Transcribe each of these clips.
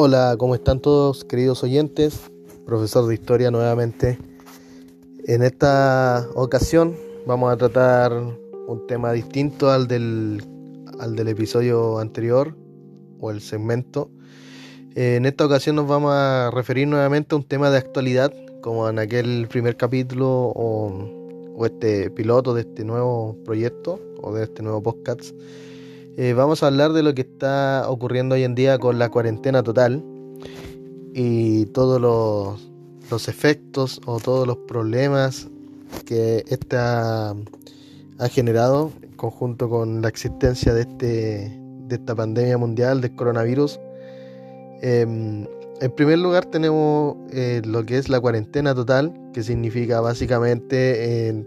Hola, ¿cómo están todos queridos oyentes? Profesor de Historia nuevamente. En esta ocasión vamos a tratar un tema distinto al del, al del episodio anterior o el segmento. En esta ocasión nos vamos a referir nuevamente a un tema de actualidad, como en aquel primer capítulo o, o este piloto de este nuevo proyecto o de este nuevo podcast eh, vamos a hablar de lo que está ocurriendo hoy en día con la cuarentena total y todos los, los efectos o todos los problemas que esta ha generado en conjunto con la existencia de, este, de esta pandemia mundial del coronavirus. Em, en primer lugar tenemos eh, lo que es la cuarentena total, que significa básicamente eh,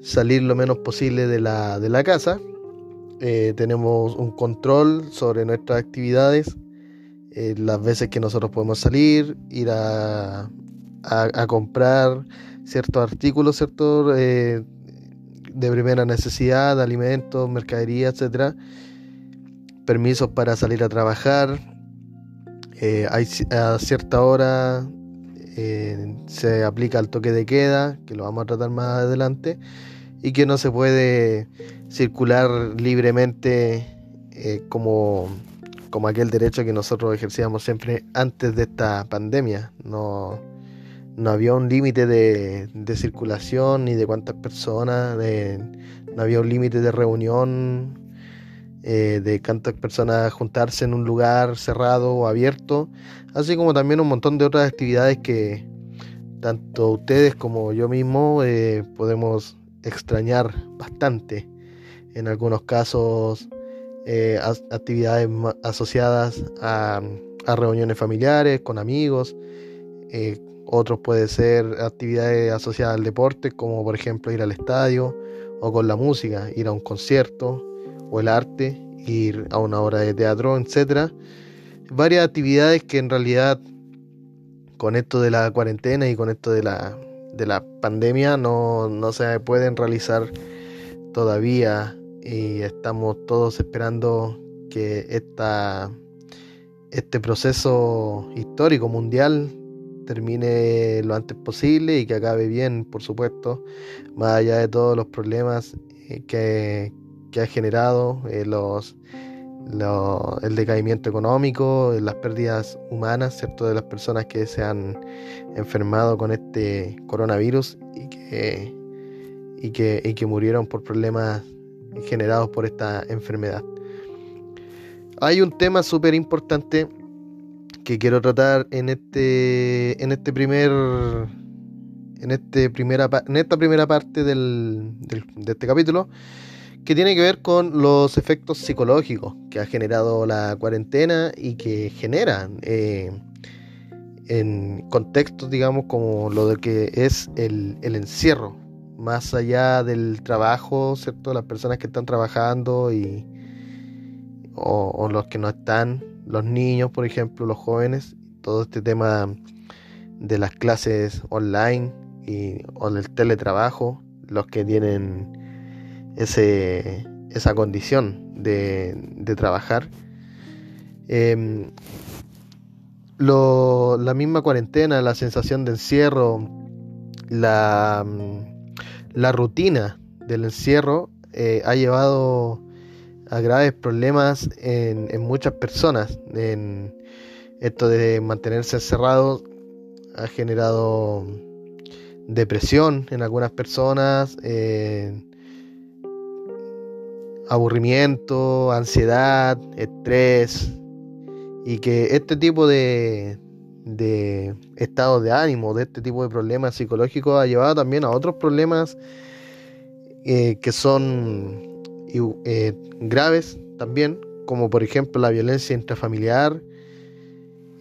salir lo menos posible de la, de la casa eh, tenemos un control sobre nuestras actividades, eh, las veces que nosotros podemos salir, ir a, a, comprar ciertos artículos, ciertos eh, de primera necesidad, alimentos, mercadería, etcétera, permisos para salir a trabajar, hay, a cierta hora se aplica el toque de queda, que lo vamos a tratar más adelante, y que no se puede circular libremente eh, como, como aquel derecho que nosotros ejercíamos siempre antes de esta pandemia. No, no había un límite de, de, circulación ni de cuántas personas, no había un límite de reunión, eh, de cuántas personas juntarse en un lugar cerrado o abierto, así como también un montón de otras actividades que tanto ustedes como yo mismo eh, podemos extrañar bastante en algunos casos eh, actividades asociadas a, reuniones familiares, con amigos, eh, otros puede ser actividades asociadas al deporte, como por ejemplo ir al estadio, o con la música, ir a un concierto, o el arte, ir a una obra de teatro, etc. Varias actividades que en realidad con esto de la cuarentena y con esto de la, de la pandemia no, no se pueden realizar todavía y estamos todos esperando que esta, este proceso histórico mundial termine lo antes posible y que acabe bien, por supuesto, más allá de todos los problemas eh, que, que ha generado eh, los, el decaimiento económico, las pérdidas humanas, ¿cierto? De las personas que se han enfermado con este coronavirus y que, y que, y que murieron por problemas generados por esta enfermedad. Hay un tema súper importante que quiero tratar en este en este primer en este primera en esta primera parte del, de este capítulo que tiene que ver con los efectos psicológicos que ha generado la cuarentena y que generan eh, en contextos digamos como lo de que es el, encierro más allá del trabajo, ¿cierto? Las personas que están trabajando y o, los que no están, los niños, por ejemplo, los jóvenes, todo este tema de las clases online y, o del teletrabajo, los que tienen ese, esa condición de, de trabajar. Em, la misma cuarentena, la sensación de encierro, la la rutina del encierro eh, ha llevado a graves problemas en, muchas personas. En esto de mantenerse encerrado ha generado depresión en algunas personas, aburrimiento, ansiedad, estrés, y que este tipo de, de estado de ánimo, de este tipo de problemas psicológicos, ha llevado también a otros problemas eh, que son eh, graves también, como por ejemplo la violencia intrafamiliar,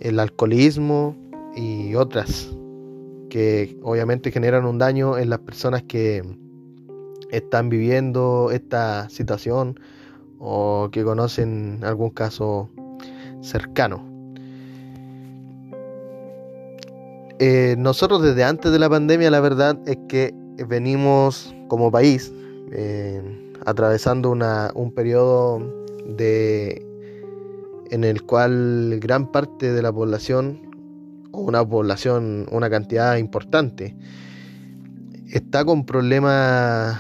el alcoholismo y otras, que obviamente generan un daño en las personas que están viviendo esta situación o que conocen algún caso cercano. Eh, nosotros desde antes de la pandemia la verdad es que venimos como país eh, atravesando una, un periodo de en el cual gran parte de la población, o una población, una cantidad importante, está con problemas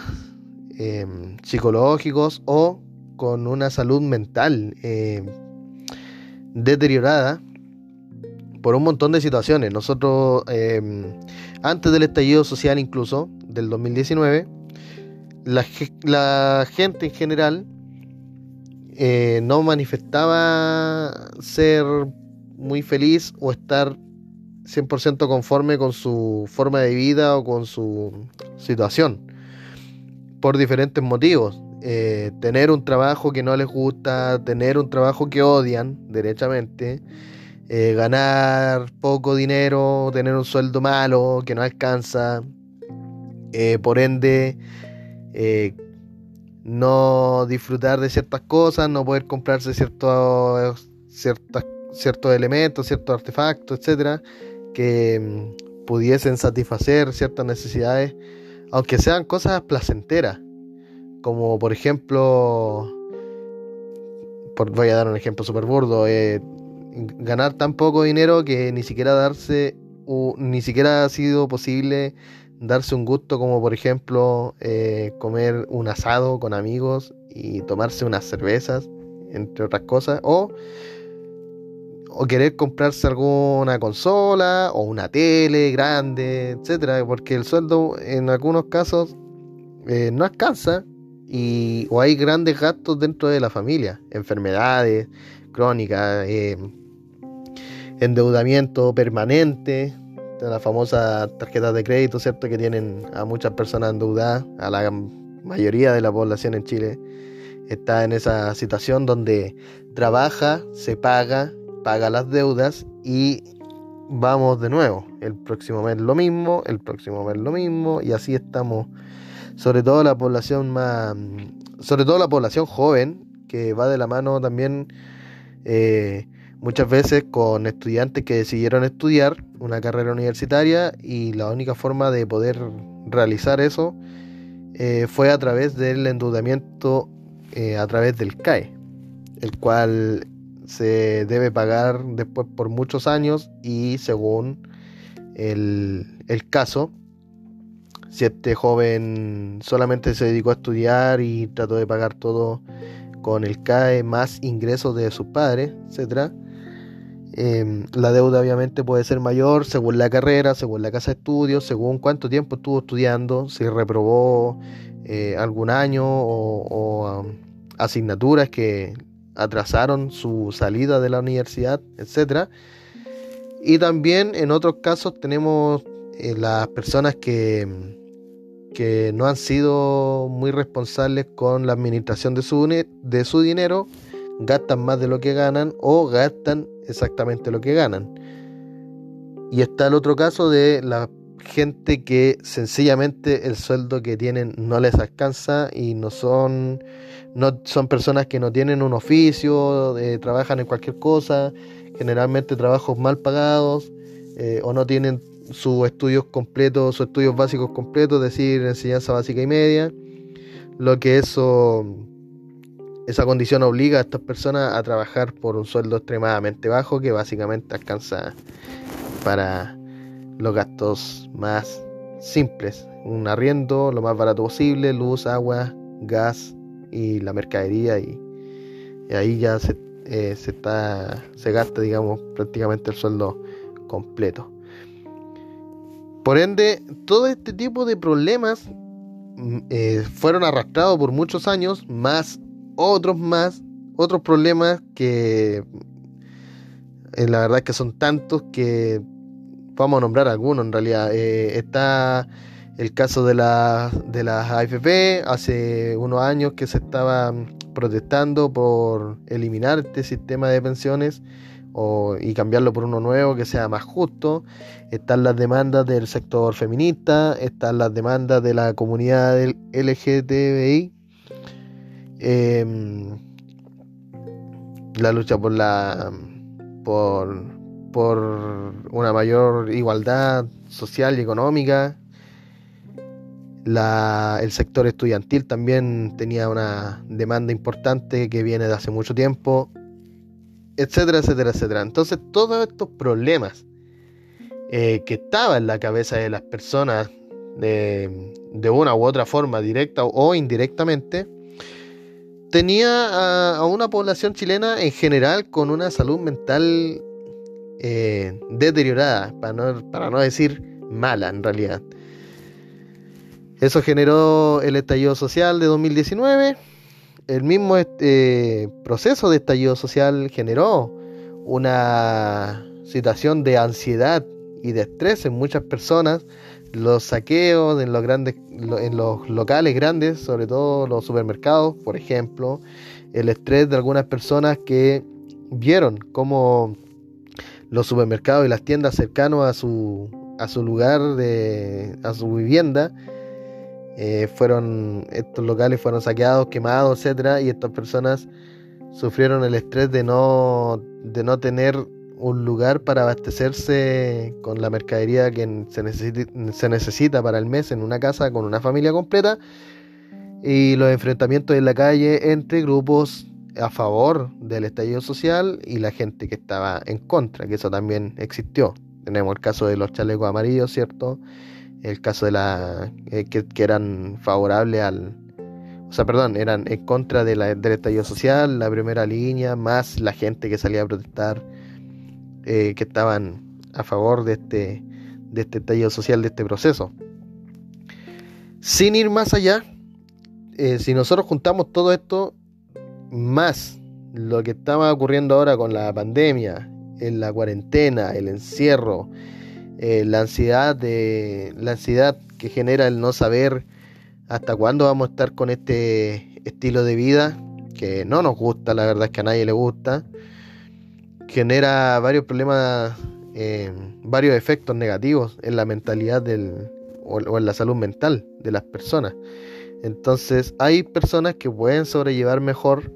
eh, psicológicos o con una salud mental eh, deteriorada por un montón de situaciones. Nosotros, eh, antes del estallido social incluso, del 2019, la, gente en general no manifestaba ser muy feliz o estar 100% conforme con su forma de vida o con su situación por diferentes motivos. Eh, tener un trabajo que no les gusta, tener un trabajo que odian derechamente, eh, ganar poco dinero, tener un sueldo malo que no alcanza, eh, por ende no disfrutar de ciertas cosas, no poder comprarse ciertos, ciertos elementos, ciertos artefactos, etcétera, que mm, pudiesen satisfacer ciertas necesidades aunque sean cosas placenteras, como por ejemplo, voy a dar un ejemplo súper burdo, eh, ganar tan poco dinero que ni siquiera darse, ni siquiera ha sido posible darse un gusto como por ejemplo eh, comer un asado con amigos y tomarse unas cervezas, entre otras cosas, o o querer comprarse alguna consola o una tele grande, etcétera, porque el sueldo en algunos casos eh, no alcanza y o hay grandes gastos dentro de la familia, enfermedades crónicas, eh, endeudamiento permanente, la famosa tarjeta de crédito, cierto, que tienen a muchas personas endeudadas, a la mayoría de la población en Chile está en esa situación donde trabaja, se paga paga las deudas y vamos de nuevo. El próximo mes lo mismo, el próximo mes lo mismo y así estamos. Sobre todo la población más, sobre todo la población joven que va de la mano también eh, muchas veces con estudiantes que decidieron estudiar una carrera universitaria y la única forma de poder realizar eso eh, fue a través del endeudamiento eh, a través del CAE, el cual se debe pagar después por muchos años y según el, caso, si este joven solamente se dedicó a estudiar y trató de pagar todo con el CAE más ingresos de sus padres, etc. Em, la deuda obviamente puede ser mayor según la carrera, según la casa de estudios, según cuánto tiempo estuvo estudiando, si reprobó eh, algún año o, asignaturas que atrasaron su salida de la universidad, etc. Y también en otros casos tenemos eh, las personas que, que no han sido muy responsables con la administración de su, de su dinero, gastan más de lo que ganan o gastan exactamente lo que ganan. Y está el otro caso de las gente que sencillamente el sueldo que tienen no les alcanza y no son, no son personas que no tienen un oficio, eh, trabajan en cualquier cosa, generalmente trabajos mal pagados eh, o no tienen sus estudios completos, sus estudios básicos completos, es decir, enseñanza básica y media, lo que eso, esa condición obliga a estas personas a trabajar por un sueldo extremadamente bajo que básicamente alcanza para los gastos más simples. Un arriendo lo más barato posible, luz, agua, gas y la mercadería y, ahí ya se, eh, se, está, se gasta, digamos, prácticamente el sueldo completo. Por ende, todo este tipo de problemas mm, eh, fueron arrastrados por muchos años, más otros más, otros problemas que eh, la verdad es que son tantos que vamos a nombrar algunos en realidad. Eh, está el caso de, la, de las AFP, hace unos años que se estaba protestando por eliminar este sistema de pensiones y cambiarlo por uno nuevo que sea más justo. Están las demandas del sector feminista, están las demandas de la comunidad del LGTBI. Em, la lucha por la por por una mayor igualdad social y económica. el sector estudiantil también tenía una demanda importante que viene de hace mucho tiempo, etcétera, etcétera, etcétera. Entonces todos estos problemas eh, que estaban en la cabeza de las personas de, una u otra forma, directa o indirectamente, tenía a, una población chilena en general con una salud mental eh, deteriorada, para no, para no decir mala en realidad. Eso generó el estallido social de 2019. El mismo este, proceso de estallido social generó una situación de ansiedad y de estrés en muchas personas, los saqueos en los grandes en los locales grandes, sobre todo los supermercados, por ejemplo, el estrés de algunas personas que vieron cómo los supermercados y las tiendas cercanos a su a su lugar de a su vivienda eh, fueron estos locales fueron saqueados, quemados, etcétera, y estas personas sufrieron el estrés de no de no tener un lugar para abastecerse con la mercadería que se, necesita para el mes en una casa con una familia completa y los enfrentamientos en la calle entre grupos a favor del estallido social y la gente que estaba en contra, que eso también existió. Tenemos el caso de los chalecos amarillos, ¿cierto? El caso de la eh, que, eran favorables al, o sea, perdón, eran en contra de la, del estallido social, la primera línea, más la gente que salía a protestar eh, que estaban a favor de este, de este tallo social, de este proceso. Sin ir más allá, eh, si nosotros juntamos todo esto, más lo que estaba ocurriendo ahora con la pandemia, en la cuarentena, el encierro, eh, la ansiedad de la ansiedad que genera el no saber hasta cuándo vamos a estar con este estilo de vida que no nos gusta, la verdad es que a nadie le gusta genera varios problemas, eh, varios efectos negativos en la mentalidad del, o, en la salud mental de las personas. Entonces hay personas que pueden sobrellevar mejor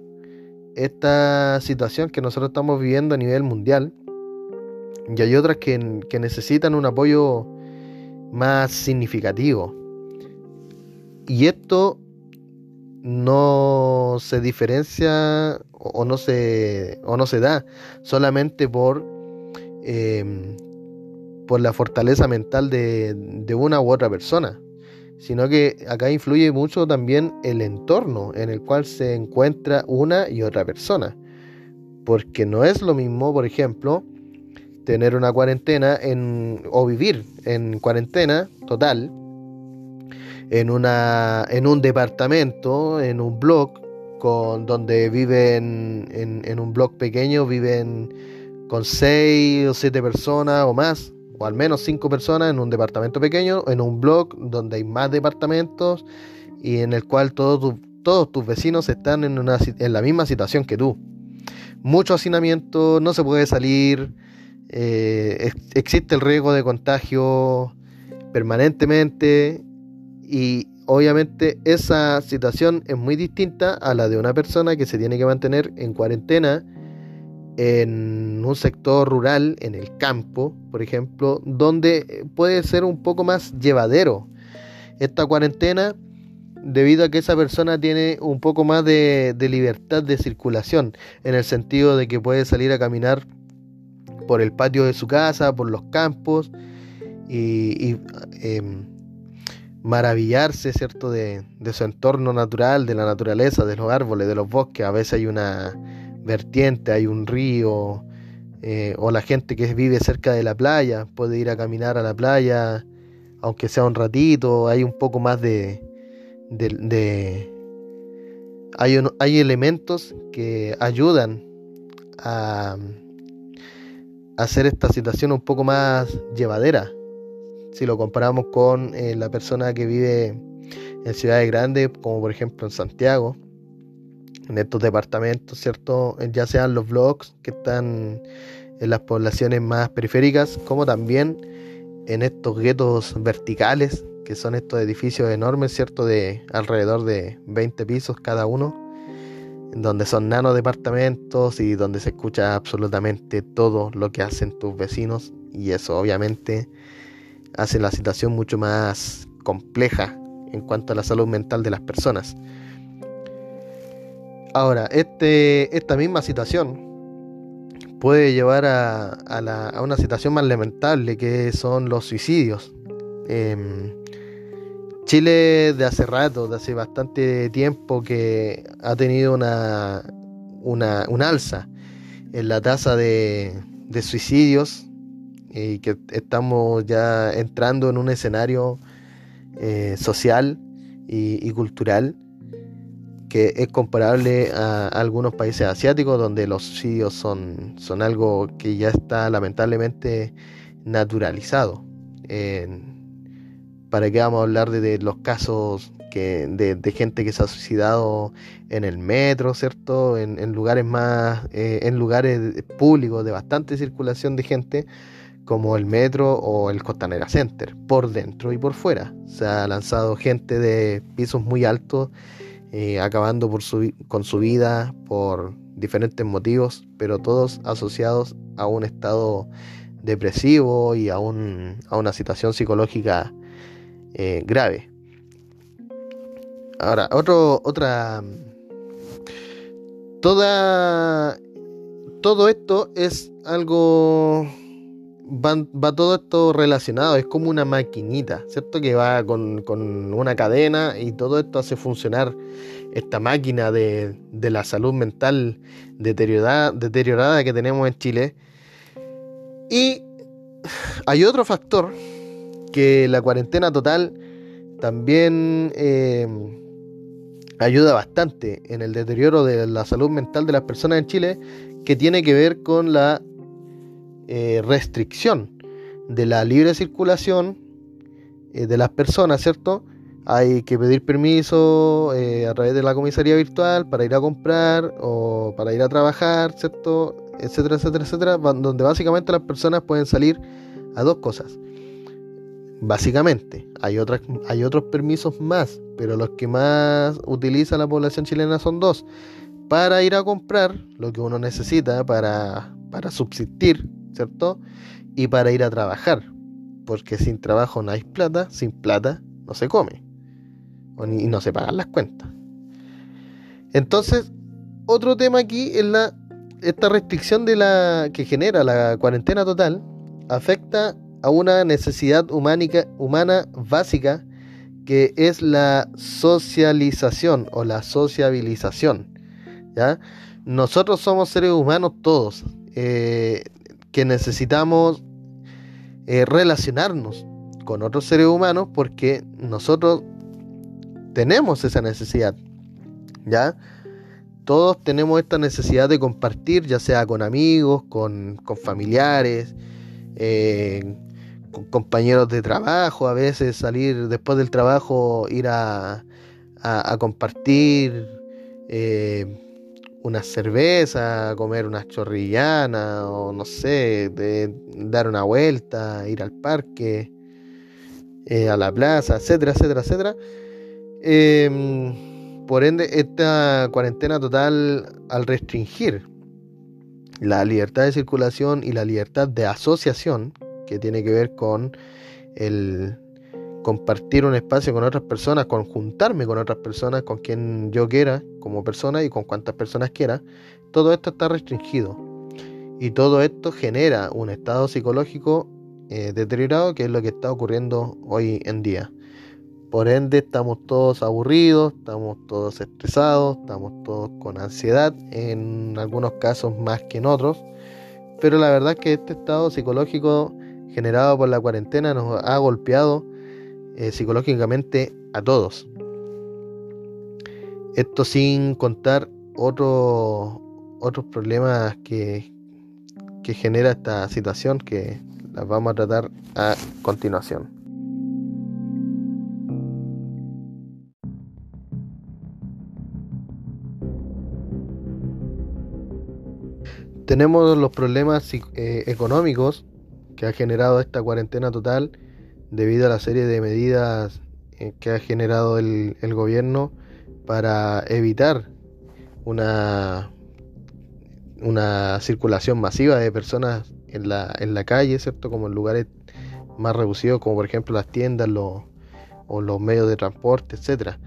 esta situación que nosotros estamos viviendo a nivel mundial y hay otras que, que necesitan un apoyo más significativo. Y esto no se diferencia o, no, se, o no se da solamente por, em, por la fortaleza mental de, de una u otra persona, sino que acá influye mucho también el entorno en el cual se encuentra una y otra persona. Porque no es lo mismo, por ejemplo, tener una cuarentena en, o vivir en cuarentena total en, una, en un departamento, en un blog, con, donde viven en, un blog pequeño, viven con seis o siete personas o más, o al menos cinco personas en un departamento pequeño, en un blog donde hay más departamentos y en el cual todos, tus vecinos están en, una, en la misma situación que tú. Mucho hacinamiento, no se puede salir, eh, existe el riesgo de contagio permanentemente y obviamente esa situación es muy distinta a la de una persona que se tiene que mantener en cuarentena en un sector rural, en el campo, por ejemplo, donde puede ser un poco más llevadero esta cuarentena debido a que esa persona tiene un poco más de, libertad de circulación, en el sentido de que puede salir a caminar por el patio de su casa, por los campos y, em, maravillarse, ¿cierto?, de, su entorno natural, de la naturaleza, de los árboles, de los bosques. A veces hay una vertiente, hay un río, eh, o la gente que vive cerca de la playa puede ir a caminar a la playa, aunque sea un ratito, hay un poco más de... de, hay, hay elementos que ayudan a hacer esta situación un poco más llevadera. Si lo comparamos con eh, la persona que vive en ciudades grandes, como por ejemplo en Santiago, en estos departamentos, ¿cierto? Ya sean los blogs que están en las poblaciones más periféricas, como también en estos guetos verticales, que son estos edificios enormes, ¿cierto? De alrededor de 20 pisos cada uno, donde son nano departamentos y donde se escucha absolutamente todo lo que hacen tus vecinos y eso obviamente hace la situación mucho más compleja en cuanto a la salud mental de las personas. Ahora, este, esta misma situación puede llevar a, una situación más lamentable que son los suicidios. Em, Chile de hace rato, de hace bastante tiempo que ha tenido una, una, alza en la tasa de, suicidios y que estamos ya entrando en un escenario eh, social y, cultural que es comparable a, algunos países asiáticos donde los suicidios son, son algo que ya está lamentablemente naturalizado. ¿Para qué vamos a hablar de, los casos que, de, gente que se ha suicidado en el metro, ¿cierto? En, lugares más, eh, en lugares públicos de bastante circulación de gente, como el metro o el Costanera Center, por dentro y por fuera. Se ha lanzado gente de pisos muy altos, eh, acabando por con su vida por diferentes motivos, pero todos asociados a un estado depresivo y a, un, a una situación psicológica eh, grave. Ahora, otro, otra. Toda. Todo esto es algo. Va, todo esto relacionado, es como una maquinita, ¿cierto? Que va con, una cadena y todo esto hace funcionar esta máquina de, de la salud mental deteriorada, deteriorada que tenemos en Chile. Y hay otro factor que la cuarentena total también eh, ayuda bastante en el deterioro de la salud mental de las personas en Chile, que tiene que ver con la eh, restricción de la libre circulación eh, de las personas, ¿cierto? Hay que pedir permiso a través de la comisaría virtual para ir a comprar o para ir a trabajar, ¿cierto? Etcétera, etcétera, etcétera, donde básicamente las personas pueden salir a dos cosas Básicamente, hay, otras, hay otros permisos más, pero los que más utiliza la población chilena son dos. Para ir a comprar lo que uno necesita para, para subsistir, ¿cierto? Y para ir a trabajar. Porque sin trabajo no hay plata, sin plata no se come. Y no se pagan las cuentas. Entonces, otro tema aquí es la esta restricción de la que genera la cuarentena total afecta a una necesidad humana básica que es la socialización o la sociabilización. ¿ya? Nosotros somos seres humanos todos eh, que necesitamos eh, relacionarnos con otros seres humanos porque nosotros tenemos esa necesidad. ¿Ya? Todos tenemos esta necesidad de compartir, ya sea con amigos, con, con familiares, eh, compañeros de trabajo, a veces salir después del trabajo, ir a, a, compartir eh, una cerveza, comer unas chorrillanas, o no sé, dar una vuelta, ir al parque, eh, a la plaza, etcétera, etcétera, etcétera. Em, por ende, esta cuarentena total, al restringir la libertad de circulación y la libertad de asociación, que tiene que ver con el compartir un espacio con otras personas, con juntarme con otras personas, con quien yo quiera como persona y con cuantas personas quiera, todo esto está restringido. Y todo esto genera un estado psicológico eh, deteriorado, que es lo que está ocurriendo hoy en día. Por ende, estamos todos aburridos, estamos todos estresados, estamos todos con ansiedad, en algunos casos más que en otros. Pero la verdad es que este estado psicológico generado por la cuarentena nos ha golpeado eh, psicológicamente a todos. Esto sin contar otros otros problemas que, que genera esta situación que las vamos a tratar a continuación. Tenemos los problemas eh, económicos que ha generado esta cuarentena total debido a la serie de medidas eh, que ha generado el, gobierno para evitar una, una circulación masiva de personas en la, en la calle, ¿cierto? Como en lugares más reducidos, como por ejemplo las tiendas o los medios de transporte, etcétera.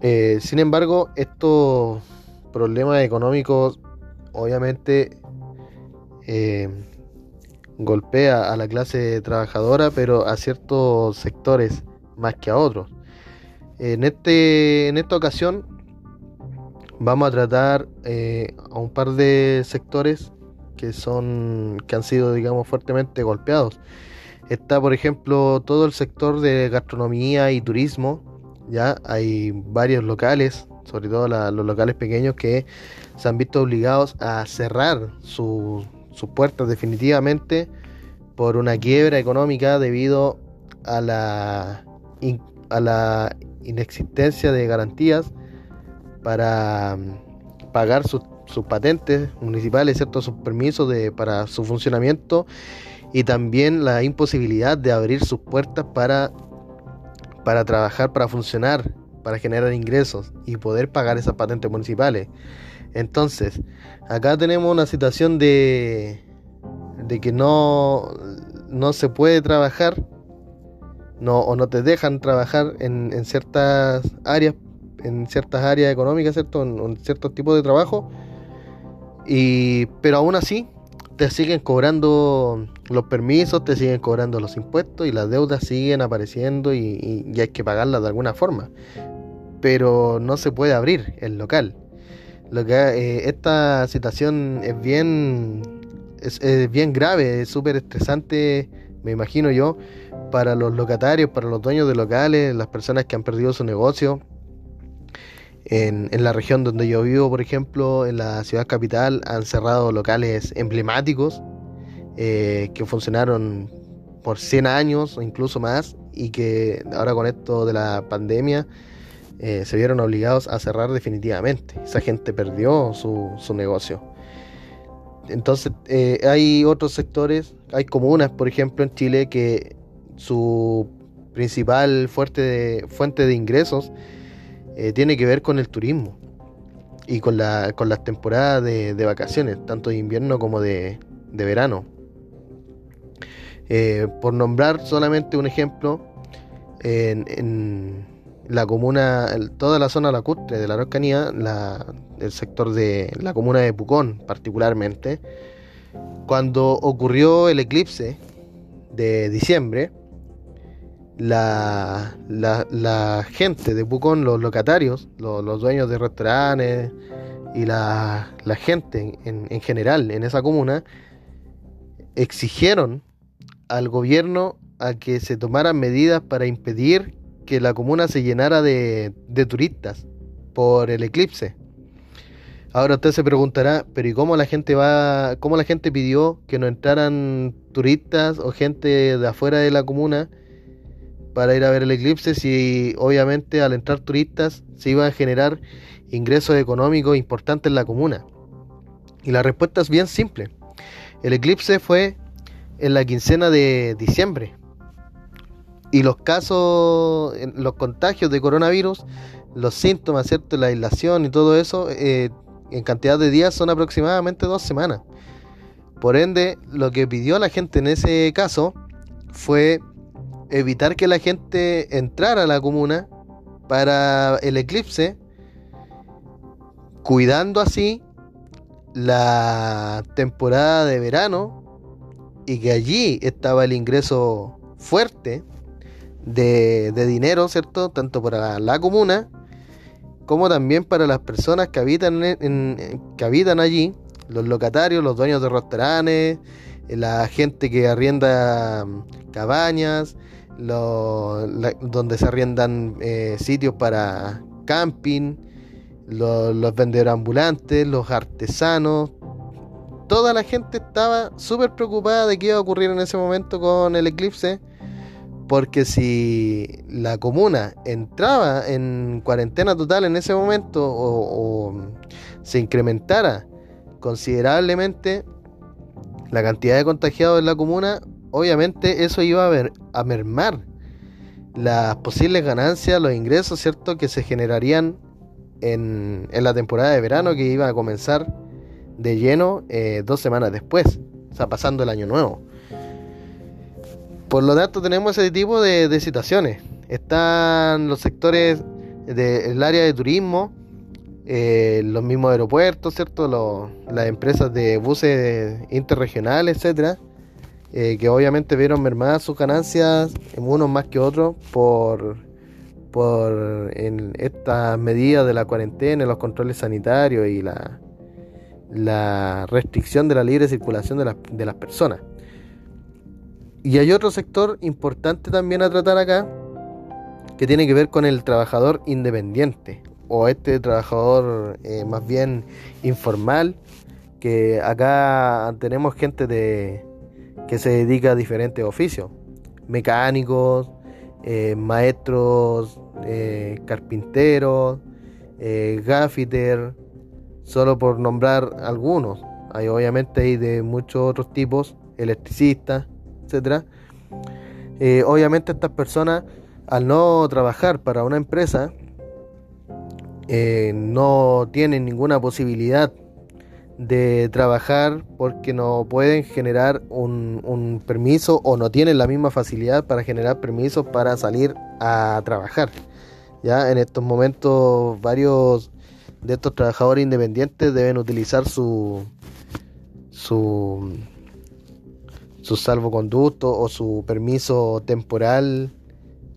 Eh, sin embargo, estos problemas económicos obviamente eh, golpea a la clase trabajadora, pero a ciertos sectores más que a otros. En, este, en esta ocasión vamos a tratar eh, a un par de sectores que son que han sido digamos fuertemente golpeados. Está por ejemplo todo el sector de gastronomía y turismo. Ya hay varios locales, sobre todo los locales pequeños que se han visto obligados a cerrar sus puertas definitivamente por una quiebra económica debido a la, a la inexistencia de garantías para mm, pagar sus, patentes municipales, ¿cierto? sus permisos de, para su funcionamiento y también la imposibilidad de abrir sus puertas para, para trabajar, para funcionar, para generar ingresos y poder pagar esas patentes municipales. Entonces, acá tenemos una situación de, de que no, no se puede trabajar no, o no te dejan trabajar en, en ciertas áreas, en ciertas áreas económicas, ¿cierto? En, ciertos tipos de trabajo. Y, pero aún así, te siguen cobrando los permisos, te siguen cobrando los impuestos y las deudas siguen apareciendo y, y, hay que pagarlas de alguna forma. Pero no se puede abrir el local. Lo que, eh, esta situación es bien, es, bien grave, es súper estresante, me imagino yo, para los locatarios, para los dueños de locales, las personas que han perdido su negocio. En, la región donde yo vivo, por ejemplo, en la ciudad capital, han cerrado locales emblemáticos eh, que funcionaron por 100 años o incluso más y que ahora con esto de la pandemia eh, se vieron obligados a cerrar definitivamente. Esa gente perdió su, su negocio. Entonces eh, hay otros sectores, hay comunas, por ejemplo, en Chile que su principal fuente de, fuente de ingresos eh, tiene que ver con el turismo y con, la, con las temporadas de, vacaciones, tanto de invierno como de, verano. Eh, por nombrar solamente un ejemplo, en, la comuna, toda la zona lacustre de la Araucanía, el sector de la comuna de Pucón particularmente, cuando ocurrió el eclipse de diciembre, la, la, gente de Pucón, los locatarios, los, dueños de restaurantes y la, gente en, en, general en esa comuna, exigieron al gobierno a que se tomaran medidas para impedir que la comuna se llenara de, turistas por el eclipse. Ahora usted se preguntará, pero ¿y cómo la gente va, cómo la gente pidió que no entraran turistas o gente de afuera de la comuna para ir a ver el eclipse si obviamente al entrar turistas se iba a generar ingresos económicos importantes en la comuna? Y la respuesta es bien simple. El eclipse fue en la quincena de diciembre. Y los casos, los contagios de coronavirus, los síntomas, ¿cierto? La aislación y todo eso, eh, en cantidad de días son aproximadamente dos semanas. Por ende, lo que pidió la gente en ese caso fue evitar que la gente entrara a la comuna para el eclipse, cuidando así la temporada de verano y que allí estaba el ingreso fuerte de, dinero, ¿cierto? Tanto para la comuna como también para las personas que habitan, que habitan allí, los locatarios, los dueños de restaurantes, la gente que arrienda cabañas, donde se arriendan eh, sitios para camping, los vendedores ambulantes, los artesanos. Toda la gente estaba súper preocupada de qué iba a ocurrir en ese momento con el eclipse, porque si la comuna entraba en cuarentena total en ese momento o, se incrementara considerablemente la cantidad de contagiados en la comuna, obviamente eso iba a, ver, a mermar las posibles ganancias, los ingresos, ¿cierto?, que se generarían en, la temporada de verano que iba a comenzar de lleno eh, dos semanas después, o sea, pasando el año nuevo. Por lo tanto, tenemos ese tipo de, situaciones. Están los sectores del área de turismo, eh, los mismos aeropuertos, ¿cierto? las empresas de buses interregionales, etcétera, eh, que obviamente vieron mermadas sus ganancias, unos más que otros, por, por estas medidas de la cuarentena, los controles sanitarios y la, restricción de la libre circulación de, de las personas. Y hay otro sector importante también a tratar acá, que tiene que ver con el trabajador independiente o este trabajador eh, más bien informal, que acá tenemos gente de, que se dedica a diferentes oficios, mecánicos, eh, maestros, eh, carpinteros, gaffiter, solo por nombrar algunos. Hay obviamente hay de muchos otros tipos, electricistas, etcétera. obviamente estas personas al no trabajar para una empresa eh, no tienen ninguna posibilidad de trabajar porque no pueden generar un, permiso o no tienen la misma facilidad para generar permisos para salir a trabajar. Ya en estos momentos varios de estos trabajadores independientes deben utilizar su su su salvoconducto o su permiso temporal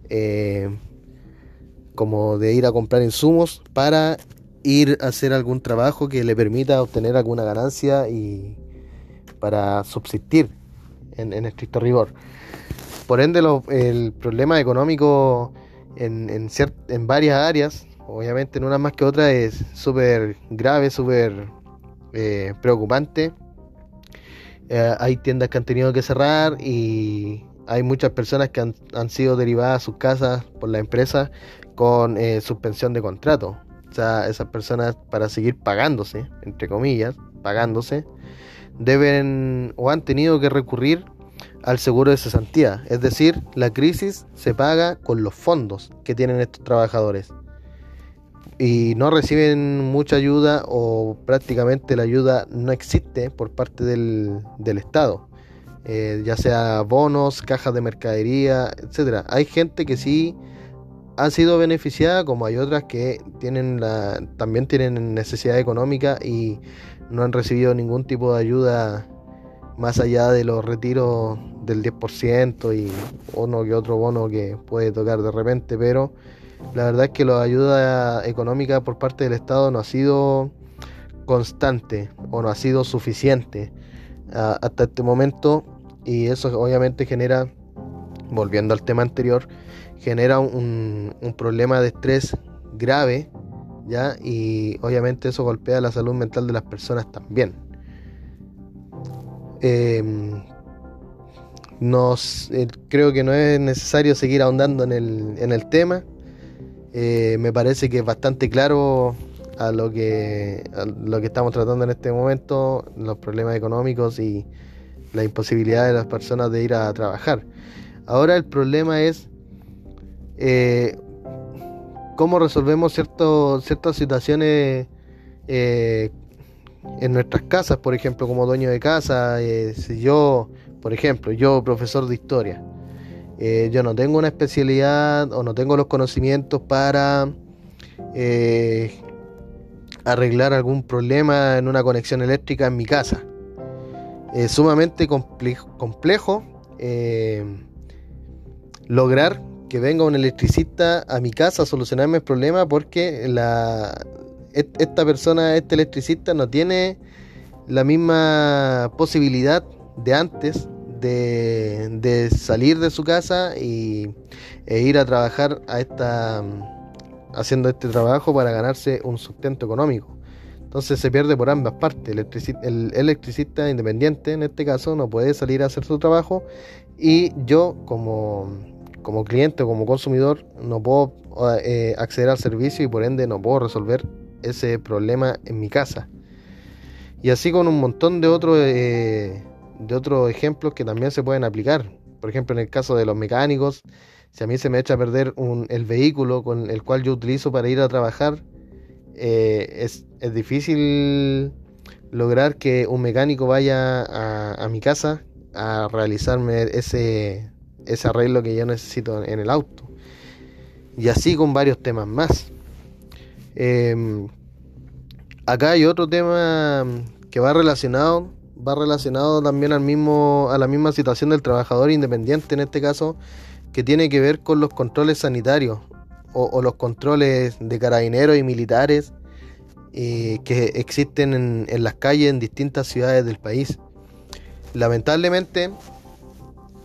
eh, como de ir a comprar insumos para ir a hacer algún trabajo que le permita obtener alguna ganancia y para subsistir en, estricto rigor. Por ende, el problema económico en, en, varias áreas, obviamente en una más que otra, es súper grave, súper eh, preocupante. Eh, hay tiendas que han tenido que cerrar y hay muchas personas que han, sido derivadas a sus casas por la empresa con eh, suspensión de contrato. O sea, esas personas para seguir pagándose, entre comillas, pagándose, deben o han tenido que recurrir al seguro de cesantía. Es decir, la crisis se paga con los fondos que tienen estos trabajadores. Y no reciben mucha ayuda o prácticamente la ayuda no existe por parte del, del Estado. Eh, ya sea bonos, cajas de mercadería, etcétera. Hay gente que sí ha sido beneficiada, como hay otras que tienen la, también tienen necesidad económica y no han recibido ningún tipo de ayuda más allá de los retiros del 10% y uno que otro bono que puede tocar de repente, pero la verdad es que la ayuda económica por parte del Estado no ha sido constante o no ha sido suficiente hasta este momento y eso obviamente genera, volviendo al tema anterior, genera un, problema de estrés grave, ¿ya? Y obviamente eso golpea la salud mental de las personas también. Em, nos, eh, creo que no es necesario seguir ahondando en el, en el tema. Eh, me parece que es bastante claro a lo que, lo que estamos tratando en este momento, los problemas económicos y la imposibilidad de las personas de ir a trabajar. Ahora el problema es eh, cómo resolvemos ciertas situaciones eh, en nuestras casas, por ejemplo, como dueño de casa, eh, si yo, por ejemplo, yo profesor de historia, yo no tengo una especialidad o no tengo los conocimientos para arreglar algún problema en una conexión eléctrica en mi casa. Es sumamente complejo, eh, lograr que venga un electricista a mi casa a solucionarme el problema porque esta persona, este electricista no tiene la misma posibilidad de antes de, salir de su casa y, e ir a trabajar a esta haciendo este trabajo para ganarse un sustento económico. Entonces se pierde por ambas partes. El electricista, independiente en este caso no puede salir a hacer su trabajo y yo como, como cliente o como consumidor no puedo eh, acceder al servicio y por ende no puedo resolver ese problema en mi casa. Y así con un montón de otros eh, de otros ejemplos que también se pueden aplicar. Por ejemplo, en el caso de los mecánicos, si a mí se me echa a perder el vehículo con el cual yo utilizo para ir a trabajar, eh, es, difícil lograr que un mecánico vaya a, mi casa a realizarme ese, ese arreglo que yo necesito en el auto. Y así con varios temas más. Em, acá hay otro tema que va relacionado, va relacionado también al mismo, a la misma situación del trabajador independiente en este caso, que tiene que ver con los controles sanitarios o, los controles de carabineros y militares eh, que existen en, las calles en distintas ciudades del país. Lamentablemente,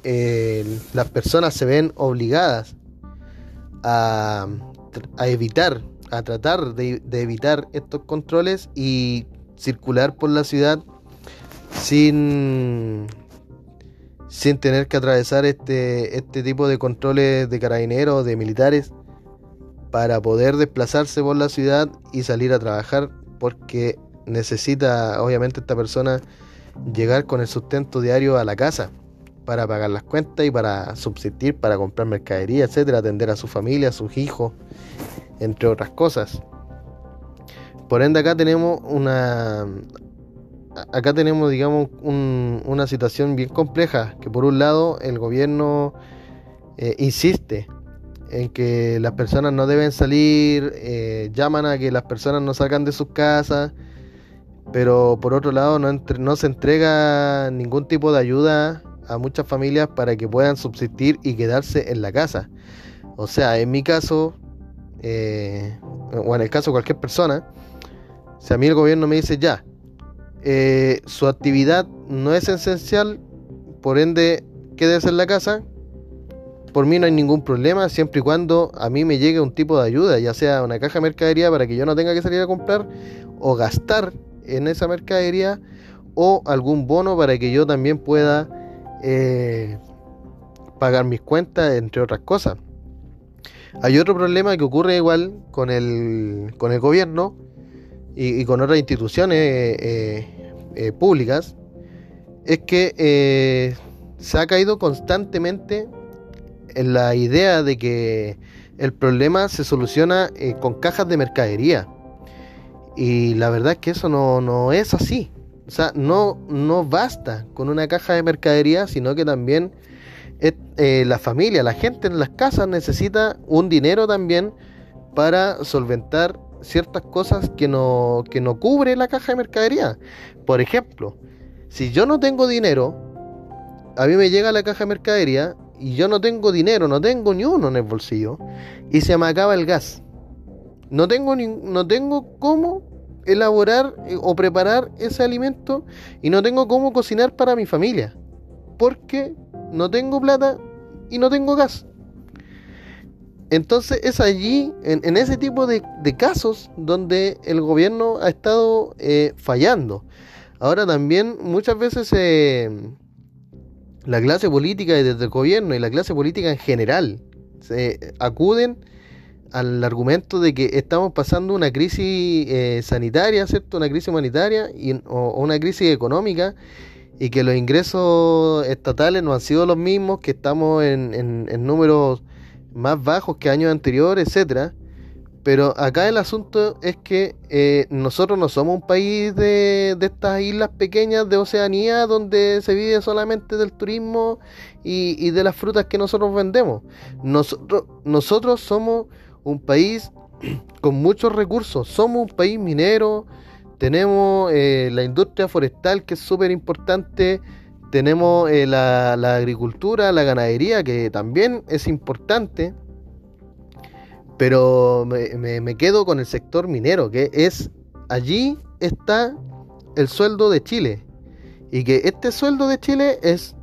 eh, las personas se ven obligadas a, evitar, a tratar de, evitar estos controles y circular por la ciudad sin, sin tener que atravesar este, este tipo de controles de carabineros, de militares para poder desplazarse por la ciudad y salir a trabajar porque necesita obviamente esta persona llegar con el sustento diario a la casa para pagar las cuentas y para subsistir, para comprar mercadería, etcétera, atender a su familia, a sus hijos, entre otras cosas. Por ende acá tenemos una acá tenemos digamos una situación bien compleja que por un lado el gobierno eh, insiste en que las personas no deben salir, eh, llaman a que las personas no salgan de sus casas, pero por otro lado no, no se entrega ningún tipo de ayuda a muchas familias para que puedan subsistir y quedarse en la casa. O sea, en mi caso, eh, o en el caso de cualquier persona, si a mí el gobierno me dice ya, eh, su actividad no es esencial, por ende quédese en la casa, por mí no hay ningún problema siempre y cuando a mí me llegue un tipo de ayuda, ya sea una caja de mercadería para que yo no tenga que salir a comprar o gastar en esa mercadería o algún bono para que yo también pueda eh, pagar mis cuentas, entre otras cosas. Hay otro problema que ocurre igual con el, con el gobierno y, con otras instituciones eh, eh, públicas, es que se ha caído constantemente en la idea de que el problema se soluciona eh, con cajas de mercadería. Y la verdad es que eso no, es así. O sea, no, no basta con una caja de mercadería, sino que también eh, la familia, la gente en las casas necesita un dinero también para solventar ciertas cosas que no, que no cubre la caja de mercadería. Por ejemplo, si yo no tengo dinero, a mí me llega la caja de mercadería y yo no tengo dinero, no tengo ni uno en el bolsillo y se me acaba el gas. No tengo, ni, no tengo cómo elaborar eh, o preparar ese alimento y no tengo cómo cocinar para mi familia porque no tengo plata y no tengo gas. Entonces es allí, en, ese tipo de, casos, donde el gobierno ha estado eh, fallando. Ahora también muchas veces se la clase política y desde el gobierno y la clase política en general se acuden al argumento de que estamos pasando una crisis eh, sanitaria, ¿cierto? Una crisis humanitaria y, o, una crisis económica y que los ingresos estatales no han sido los mismos, que estamos en, en números más bajos que años anteriores, etcétera. Pero acá el asunto es que eh, nosotros no somos un país de, estas islas pequeñas de Oceanía donde se vive solamente del turismo y, de las frutas que nosotros vendemos. Nosotros, nosotros somos un país con muchos recursos, somos un país minero, tenemos eh, la industria forestal que es súper importante, tenemos eh, la agricultura, la ganadería que también es importante pero me, quedo con el sector minero, que es allí está el sueldo de Chile. Y que este sueldo de Chile es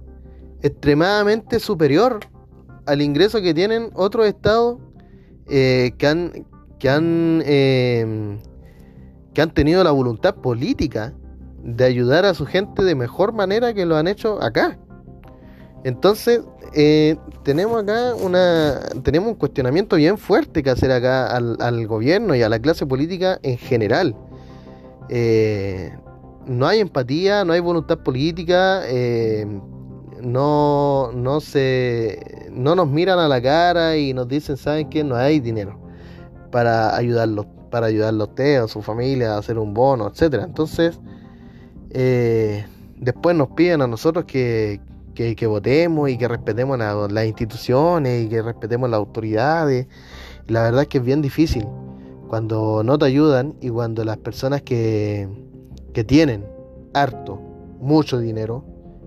extremadamente superior al ingreso que tienen otros estados eh, que han que han em, que han tenido la voluntad política de ayudar a su gente de mejor manera que lo han hecho acá. Entonces, eh, tenemos acá una tenemos un cuestionamiento bien fuerte que hacer acá al, gobierno y a la clase política en general. Eh, no hay empatía, no hay voluntad política, eh, no, no, se, no nos miran a la cara y nos dicen, ¿saben qué? No hay dinero para ayudarlos, para ayudarlos a usted a su familia a hacer un bono, etcétera. Entonces, después nos piden a nosotros que, que, votemos y que respetemos las instituciones y que respetemos las autoridades. La verdad es que es bien difícil. Cuando no te ayudan y cuando las personas que, que tienen harto, mucho dinero,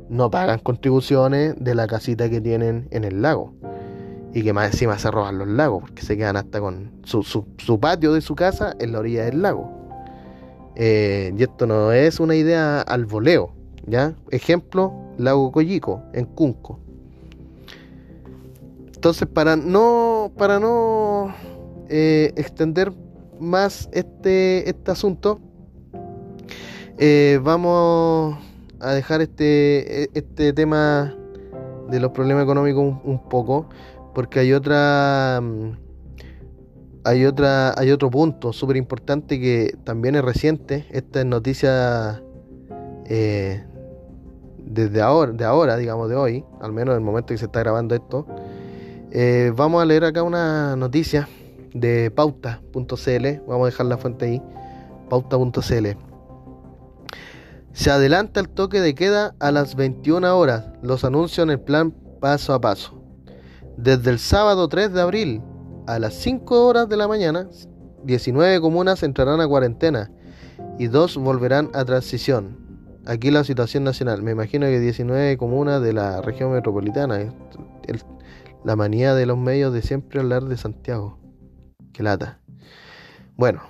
no pagan contribuciones de la casita que tienen en el lago. Y que más encima se roban los lagos, porque se quedan hasta con su, su, patio de su casa en la orilla del lago. Eh, y esto no es una idea al voleo, ¿ya? Ejemplo, Lago Coyico, en Cunco. Entonces, para no, para no eh, extender más este, este asunto, eh, vamos a dejar este, e, este tema de los problemas económicos un, poco, porque hay otra mm, hay otra hay otro punto súper importante que también es reciente. Esta es noticia eh, desde ahora, de ahora, digamos, de hoy, al menos en el momento que se está grabando esto. Eh, vamos a leer acá una noticia de pauta.cl. Vamos a dejar la fuente ahí. Pauta.cl. Se adelanta el toque de queda a las 21 horas. Los anuncios en el plan paso a paso. Desde el sábado 3 de abril a las 5 horas de la mañana, 19 comunas entrarán a cuarentena y dos volverán a transición. Aquí la situación nacional. Me imagino que 19 comunas de la región metropolitana. la manía de los medios de siempre hablar de Santiago. Qué lata. Bueno,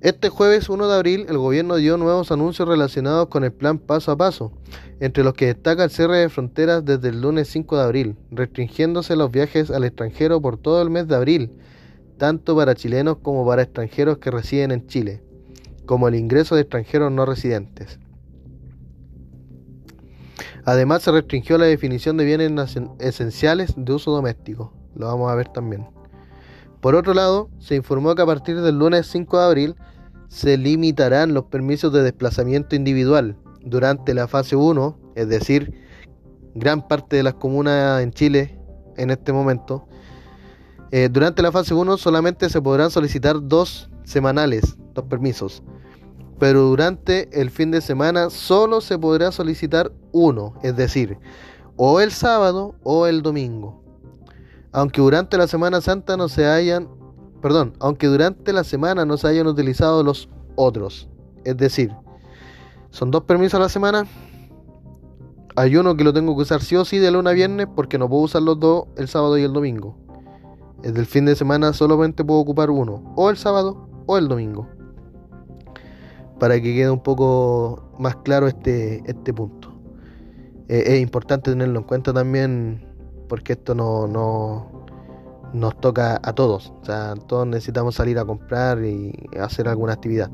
este jueves 1 de abril el gobierno dio nuevos anuncios relacionados con el plan paso a paso, entre los que destaca el cierre de fronteras desde el lunes 5 de abril, restringiéndose los viajes al extranjero por todo el mes de abril, tanto para chilenos como para extranjeros que residen en Chile, como el ingreso de extranjeros no residentes. Además se restringió la definición de bienes esenciales de uso doméstico. Lo vamos a ver también. Por otro lado, se informó que a partir del lunes 5 de abril se limitarán los permisos de desplazamiento individual durante la fase 1, es decir, gran parte de las comunas en Chile en este momento. Eh, durante la fase 1 solamente se podrán solicitar dos semanales, dos permisos, pero durante el fin de semana solo se podrá solicitar uno, es decir, o el sábado o el domingo aunque durante la Semana Santa no se hayan, perdón, aunque durante la semana no se hayan utilizado los otros. Es decir, son dos permisos a la semana. Hay uno que lo tengo que usar sí o sí de lunes a viernes porque no puedo usar los dos el sábado y el domingo. El del fin de semana solamente puedo ocupar uno, o el sábado o el domingo. Para que quede un poco más claro este, este punto. Eh, es importante tenerlo en cuenta también porque esto no, no nos toca a todos. O sea, todos necesitamos salir a comprar y hacer alguna actividad.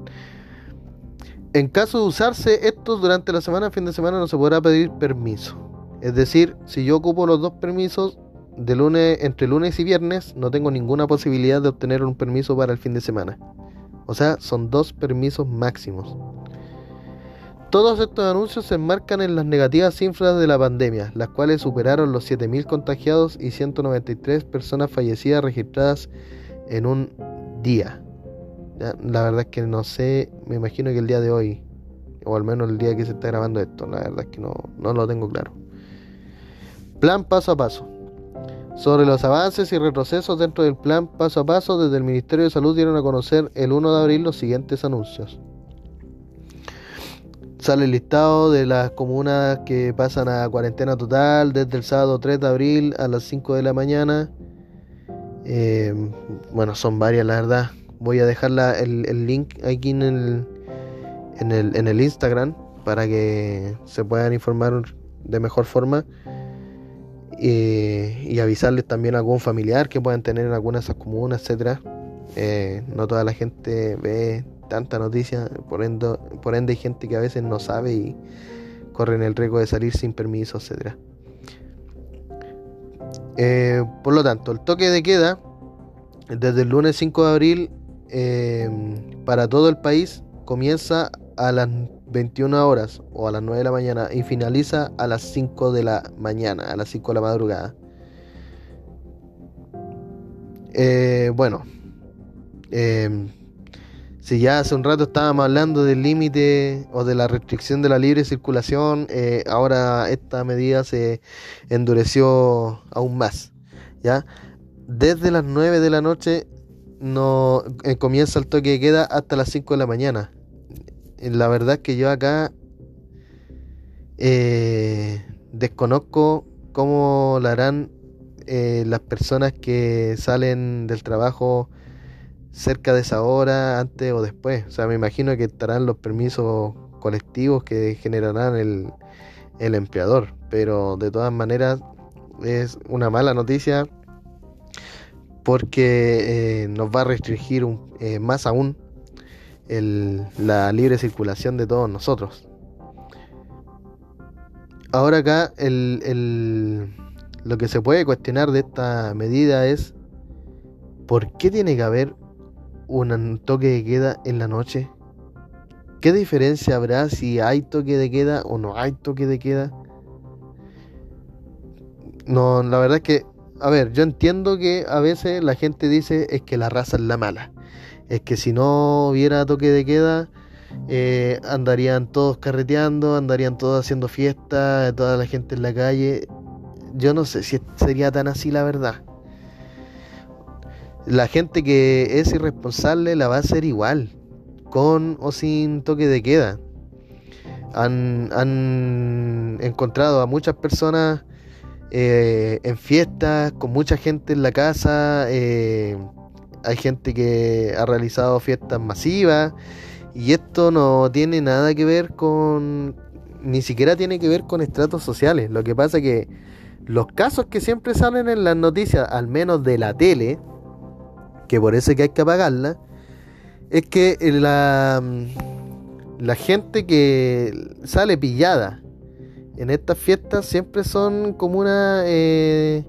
En caso de usarse esto durante la semana, fin de semana, no se podrá pedir permiso. Es decir, si yo ocupo los dos permisos de lunes, entre lunes y viernes, no tengo ninguna posibilidad de obtener un permiso para el fin de semana. O sea, son dos permisos máximos. Todos estos anuncios se enmarcan en las negativas cifras de la pandemia, las cuales superaron los 7.000 contagiados y 193 personas fallecidas registradas en un día. La verdad es que no sé, me imagino que el día de hoy, o al menos el día que se está grabando esto, la verdad es que no, no lo tengo claro. Plan paso a paso. Sobre los avances y retrocesos dentro del plan paso a paso, desde el Ministerio de Salud dieron a conocer el 1 de abril los siguientes anuncios. Sale el listado de las comunas que pasan a cuarentena total desde el sábado 3 de abril a las 5 de la mañana. Eh, bueno, son varias, la verdad. Voy a dejar el, link aquí en el, en, el, en el Instagram para que se puedan informar de mejor forma. y avisarles también a algún familiar que puedan tener en alguna de esas comunas, etcétera. Eh, no toda la gente ve tanta noticia, por ende, por ende hay gente que a veces no sabe y corren el riesgo de salir sin permiso, etc. Eh, por lo tanto, el toque de queda desde el lunes 5 de abril eh, para todo el país comienza a las 21 horas o a las 9 de la mañana y finaliza a las 5 de la mañana, a las 5 de la madrugada. Eh, bueno, si ya hace un rato estábamos hablando del límite o de la restricción de la libre circulación, eh, ahora esta medida se endureció aún más. ¿ya? Desde las 9 de la noche no eh, comienza el toque de queda hasta las 5 de la mañana. La verdad es que yo acá eh, desconozco cómo lo harán eh, las personas que salen del trabajo cerca de esa hora, antes o después. O sea, me imagino que estarán los permisos colectivos que generarán el, el empleador. Pero de todas maneras es una mala noticia porque eh, nos va a restringir eh, más aún la libre circulación de todos nosotros. Ahora acá el, lo que se puede cuestionar de esta medida es ¿por qué tiene que haber un toque de queda en la noche? ¿Qué diferencia habrá si hay toque de queda o no hay toque de queda? No, la verdad es que a ver, yo entiendo que a veces la gente dice es que la raza es la mala. Es que si no hubiera toque de queda, eh, andarían todos carreteando, andarían todos haciendo fiesta, toda la gente en la calle. Yo no sé si sería tan así la verdad. La gente que es irresponsable la va a hacer igual, con o sin toque de queda. Han, encontrado a muchas personas eh, en fiestas, con mucha gente en la casa. Eh, hay gente que ha realizado fiestas masivas y esto no tiene nada que ver con, ni siquiera tiene que ver con estratos sociales. Lo que pasa que los casos que siempre salen en las noticias, al menos de la tele, que por eso es que hay que apagarla, es que la, la gente que sale pillada en estas fiestas siempre son comunas eh,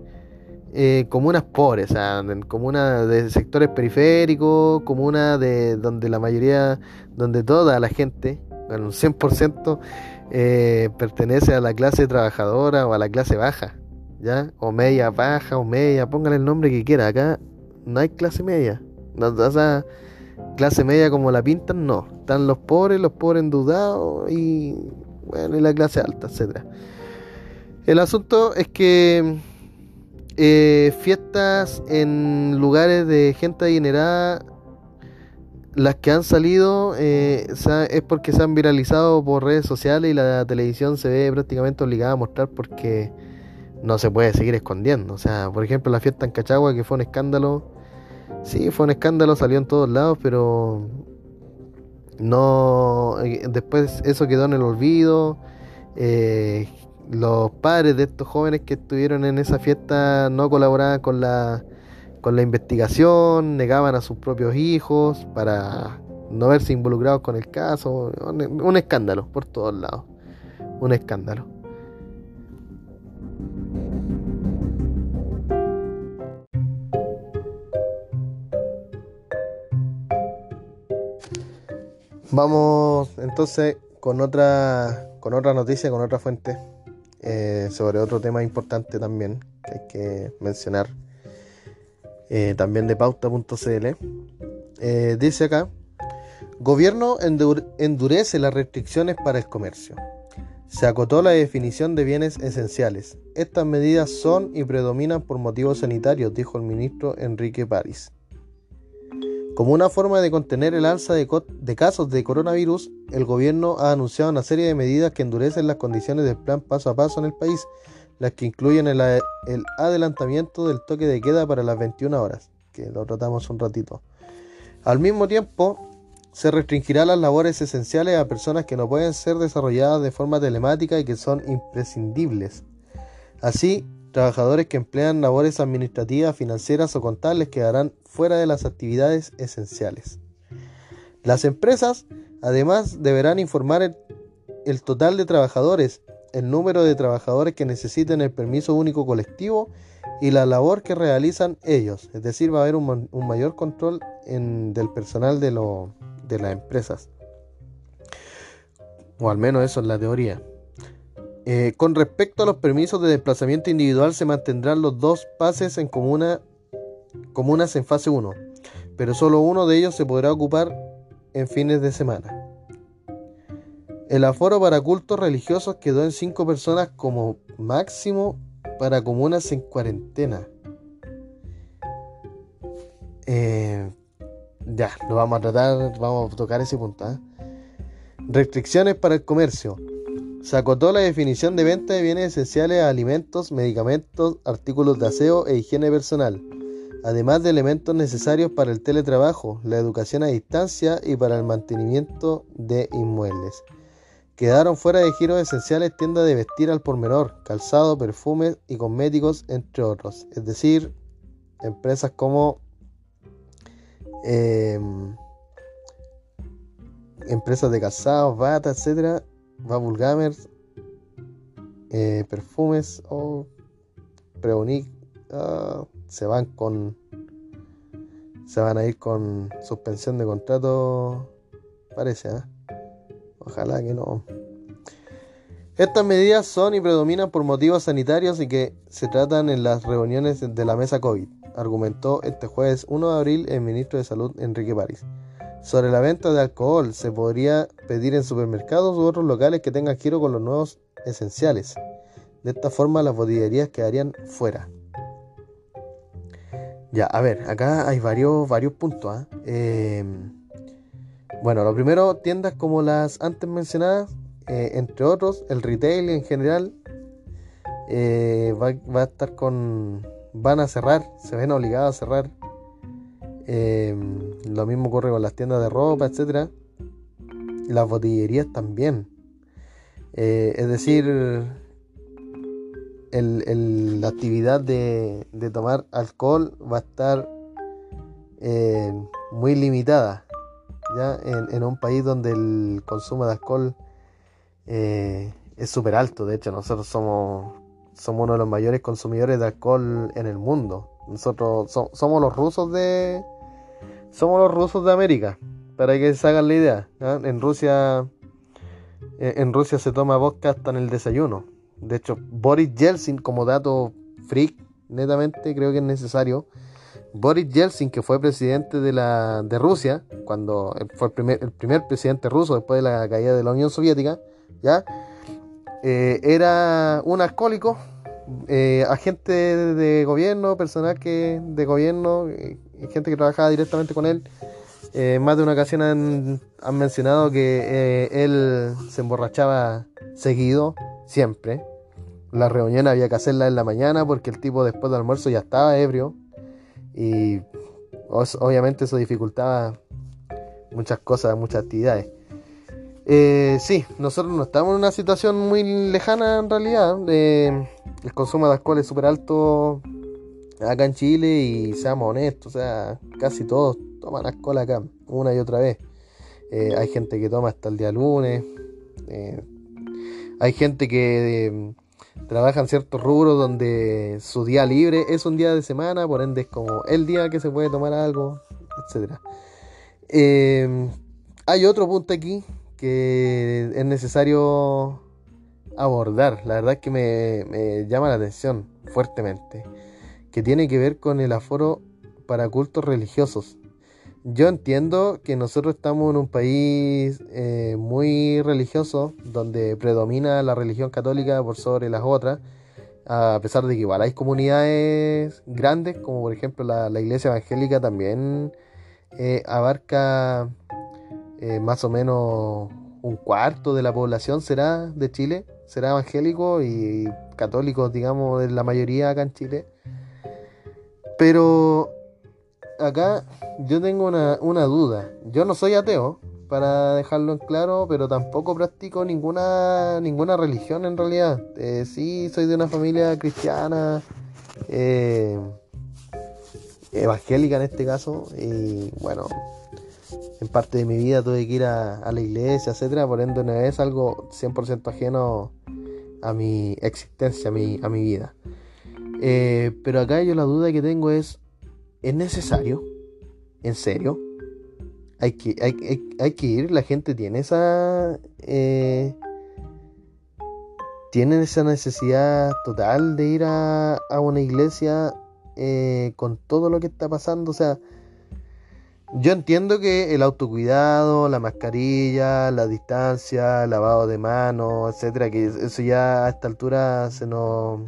eh, comunas pobres, o sea, de sectores periféricos, comunas de donde la mayoría, donde toda la gente, bueno, un 100% eh, pertenece a la clase trabajadora o a la clase baja, ¿ya? O media baja o media, póngale el nombre que quiera, acá no hay clase media, no, o clase media como la pintan, no, están los pobres, los pobres endeudados y bueno, y la clase alta, etcétera. El asunto es que eh, fiestas en lugares de gente adinerada, las que han salido eh, es porque se han viralizado por redes sociales y la televisión se ve prácticamente obligada a mostrar porque no se puede seguir escondiendo. O sea, por ejemplo, la fiesta en Cachagua, que fue un escándalo. Sí, fue un escándalo, salió en todos lados, pero no, eh, después eso quedó en el olvido. Eh, los padres de estos jóvenes que estuvieron en esa fiesta no colaboraban con la, con la investigación, negaban a sus propios hijos para no verse involucrados con el caso. un escándalo por todos lados. Un escándalo. Vamos entonces con otra, con otra noticia, con otra fuente, eh, sobre otro tema importante también que hay que mencionar, eh, también de pauta.cl. Eh, dice acá, gobierno endurece las restricciones para el comercio. Se acotó la definición de bienes esenciales. Estas medidas son y predominan por motivos sanitarios, dijo el ministro Enrique París. Como una forma de contener el alza de, casos de coronavirus, el gobierno ha anunciado una serie de medidas que endurecen las condiciones del plan paso a paso en el país, las que incluyen el, adelantamiento del toque de queda para las 21 horas, que lo tratamos un ratito. Al mismo tiempo, se restringirá las labores esenciales a personas que no pueden ser desarrolladas de forma telemática y que son imprescindibles. Así, trabajadores que emplean labores administrativas, financieras o contables quedarán fuera de las actividades esenciales. Las empresas además deberán informar el, total de trabajadores, el número de trabajadores que necesiten el permiso único colectivo y la labor que realizan ellos. Es decir, va a haber un, mayor control del personal de, de las empresas. O al menos eso es la teoría. Eh, con respecto a los permisos de desplazamiento individual, se mantendrán los dos pases en comuna comunas en fase 1, pero solo uno de ellos se podrá ocupar en fines de semana. El aforo para cultos religiosos quedó en 5 personas como máximo para comunas en cuarentena. Eh, ya, lo vamos a tratar, vamos a tocar ese punto. ¿ah? Restricciones para el comercio. Se acotó la definición de venta de bienes esenciales a alimentos, medicamentos, artículos de aseo e higiene personal, además de elementos necesarios para el teletrabajo, la educación a distancia y para el mantenimiento de inmuebles. Quedaron fuera de giros esenciales tiendas de vestir al por menor, calzado, perfumes y cosméticos, entre otros. Es decir, empresas como em, empresas de calzados, bata, etcétera, Bubble Gamers, eh, perfumes o Preonic ah, se van con se van a ir con suspensión de contrato parece ¿eh? ojalá que no estas medidas son y predominan por motivos sanitarios y que se tratan en las reuniones de la mesa COVID argumentó este jueves 1 de abril el ministro de salud Enrique París sobre la venta de alcohol se podría pedir en supermercados u otros locales que tengan giro con los nuevos esenciales. De esta forma las botillerías quedarían fuera. Ya, a ver, acá hay varios, varios puntos. ¿ah? Em, bueno, lo primero, tiendas como las antes mencionadas, eh, entre otros, el retail en general, eh, va, va, a estar con... van a cerrar, se ven obligados a cerrar Em, lo mismo ocurre con las tiendas de ropa, etcétera. Las botillerías también. Eh, es decir, la actividad de, tomar alcohol va a estar eh, muy limitada. Ya en, un país donde el consumo de alcohol eh, es súper alto. De hecho, nosotros somos, somos uno de los mayores consumidores de alcohol en el mundo. Nosotros somos los rusos de, somos los rusos de América, para que se hagan la idea. En Rusia eh, en Rusia se toma vodka hasta en el desayuno. De hecho, Boris Yeltsin, como dato freak, netamente creo que es necesario. Boris Yeltsin, que fue presidente de, la, de Rusia, cuando fue el primer, presidente ruso después de la caída de la Unión Soviética, ¿ya? Eh, era un alcohólico, eh, agente de gobierno, personal que, de gobierno, gente que trabajaba directamente con él, eh, más de una ocasión han, mencionado que eh, él se emborrachaba seguido, siempre. La reunión había que hacerla en la mañana porque el tipo después del almuerzo ya estaba ebrio y obviamente eso dificultaba muchas cosas, muchas actividades. Eh, sí, nosotros no estamos en una situación muy lejana en realidad. el consumo de alcohol es súper alto acá en Chile y seamos honestos, o sea, casi todos toman alcohol acá, una y otra vez. Eh, hay gente que toma hasta el día lunes. Eh, hay gente que eh, trabaja en ciertos rubros donde su día libre es un día de semana, por ende es como el día que se puede tomar algo, etc. hay otro punto aquí que es necesario abordar. La verdad es que me llama la atención fuertemente que tiene que ver con el aforo para cultos religiosos. Yo entiendo que nosotros estamos en un país eh, muy religioso, donde predomina la religión católica por sobre las otras, a pesar de que igual hay comunidades grandes, como por ejemplo la, iglesia evangélica también eh, abarca eh, más o menos un cuarto de la población será de Chile, será evangélico y católicos, digamos, de la mayoría acá en Chile. Pero acá yo tengo una, duda. Yo no soy ateo, para dejarlo en claro, pero tampoco practico ninguna, ninguna religión en realidad. Eh, sí, soy de una familia cristiana, eh, evangélica en este caso, y bueno, en parte de mi vida tuve que ir a, la iglesia, etcétera, por ende no es algo 100% ajeno a mi existencia, a mi, a mi vida. Eh, pero acá yo la duda que tengo es, ¿es necesario? ¿En serio? Hay que, hay, que ir, la gente tiene esa... Eh, esa necesidad total de ir a, una iglesia eh, con todo lo que está pasando. O sea, yo entiendo que el autocuidado, la mascarilla, la distancia, lavado de manos, etcétera, que eso ya a esta altura se nos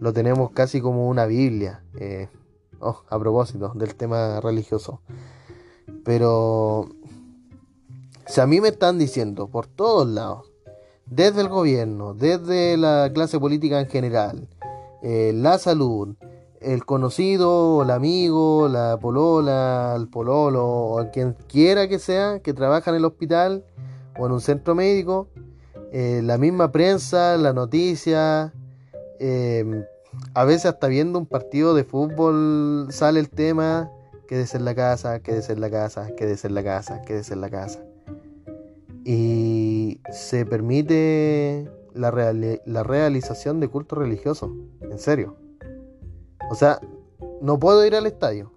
lo tenemos casi como una Biblia. Eh, oh, a propósito del tema religioso. Pero si a mí me están diciendo por todos lados, desde el gobierno, desde la clase política en general, eh, la salud, el conocido, el amigo, la polola, el pololo, o quien quiera que sea, que trabaja en el hospital o en un centro médico, eh, la misma prensa, la noticia, em, a veces hasta viendo un partido de fútbol sale el tema, quédese en la casa, quédese en la casa, quédese en la casa, quédese en la casa. Y se permite la, la realización de cultos religiosos, en serio. O sea, no puedo ir al estadio,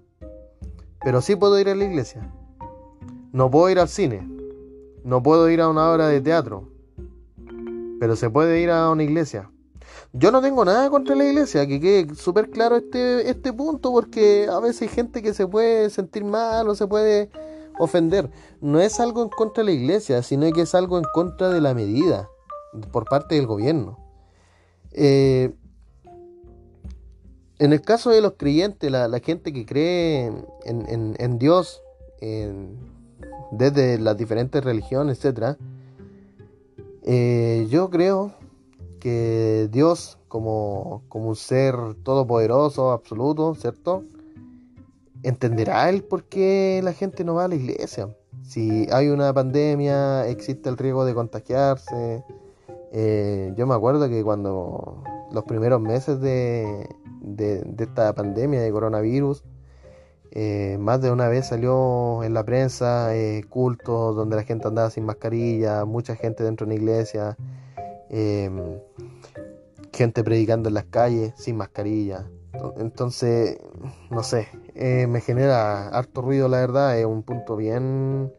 pero sí puedo ir a la iglesia. No puedo ir al cine, no puedo ir a una obra de teatro, pero se puede ir a una iglesia. Yo no tengo nada contra la iglesia, que quede súper claro este, este punto, porque a veces hay gente que se puede sentir mal o se puede ofender. No es algo en contra de la iglesia, sino que es algo en contra de la medida por parte del gobierno. Eh, en el caso de los creyentes, la, gente que cree en, Dios, desde las diferentes religiones, etc., eh, yo creo que Dios, como, como un ser todopoderoso, absoluto, ¿cierto? Entenderá el por qué la gente no va a la iglesia. Si hay una pandemia, existe el riesgo de contagiarse. Eh, yo me acuerdo que cuando los primeros meses de, de, esta pandemia de coronavirus, eh, más de una vez salió en la prensa eh, cultos donde la gente andaba sin mascarilla, mucha gente dentro de una iglesia, em, gente predicando en las calles sin mascarilla. Entonces, no sé, eh, me genera harto ruido, la verdad, es un punto bien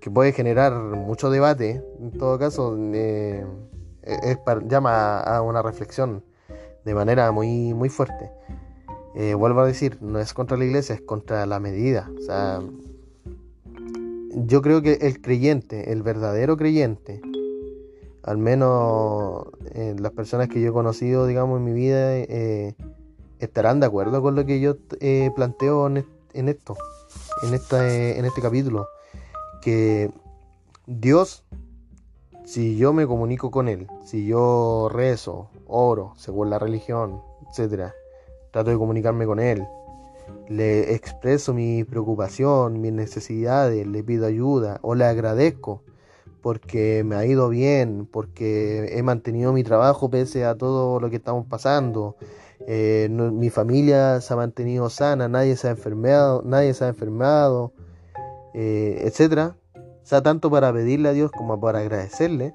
que puede generar mucho debate, en todo caso, es llama a una reflexión de manera muy, muy fuerte. Eh, vuelvo a decir, no es contra la iglesia, es contra la medida. O sea, yo creo que el creyente, el verdadero creyente, al menos eh, las personas que yo he conocido, digamos, en mi vida, eh, estarán de acuerdo con lo que yo planteo en, esto, en, esta, en este capítulo. Que Dios si yo me comunico con él, si yo rezo, oro, según la religión, etc., trato de comunicarme con él, le expreso mi preocupación, mis necesidades, le pido ayuda o le agradezco porque me ha ido bien, porque he mantenido mi trabajo pese a todo lo que estamos pasando. Eh, mi familia se ha mantenido sana, nadie se ha enfermado, nadie se ha enfermado, eh, etcétera sea tanto para pedirle a Dios como para agradecerle,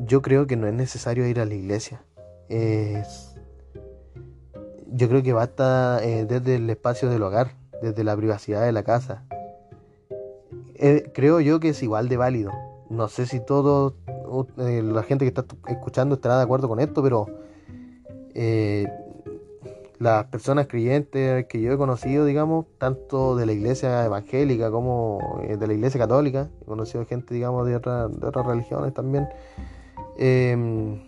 yo creo que no es necesario ir a la iglesia. yo creo que basta eh, desde el espacio del hogar, desde la privacidad de la casa. Eh, creo yo que es igual de válido. No sé si todo eh, la gente que está escuchando estará de acuerdo con esto, pero las personas creyentes que yo he conocido, digamos, tanto de la iglesia evangélica como eh, de la iglesia católica, he conocido gente, digamos, de, otras religiones también, em,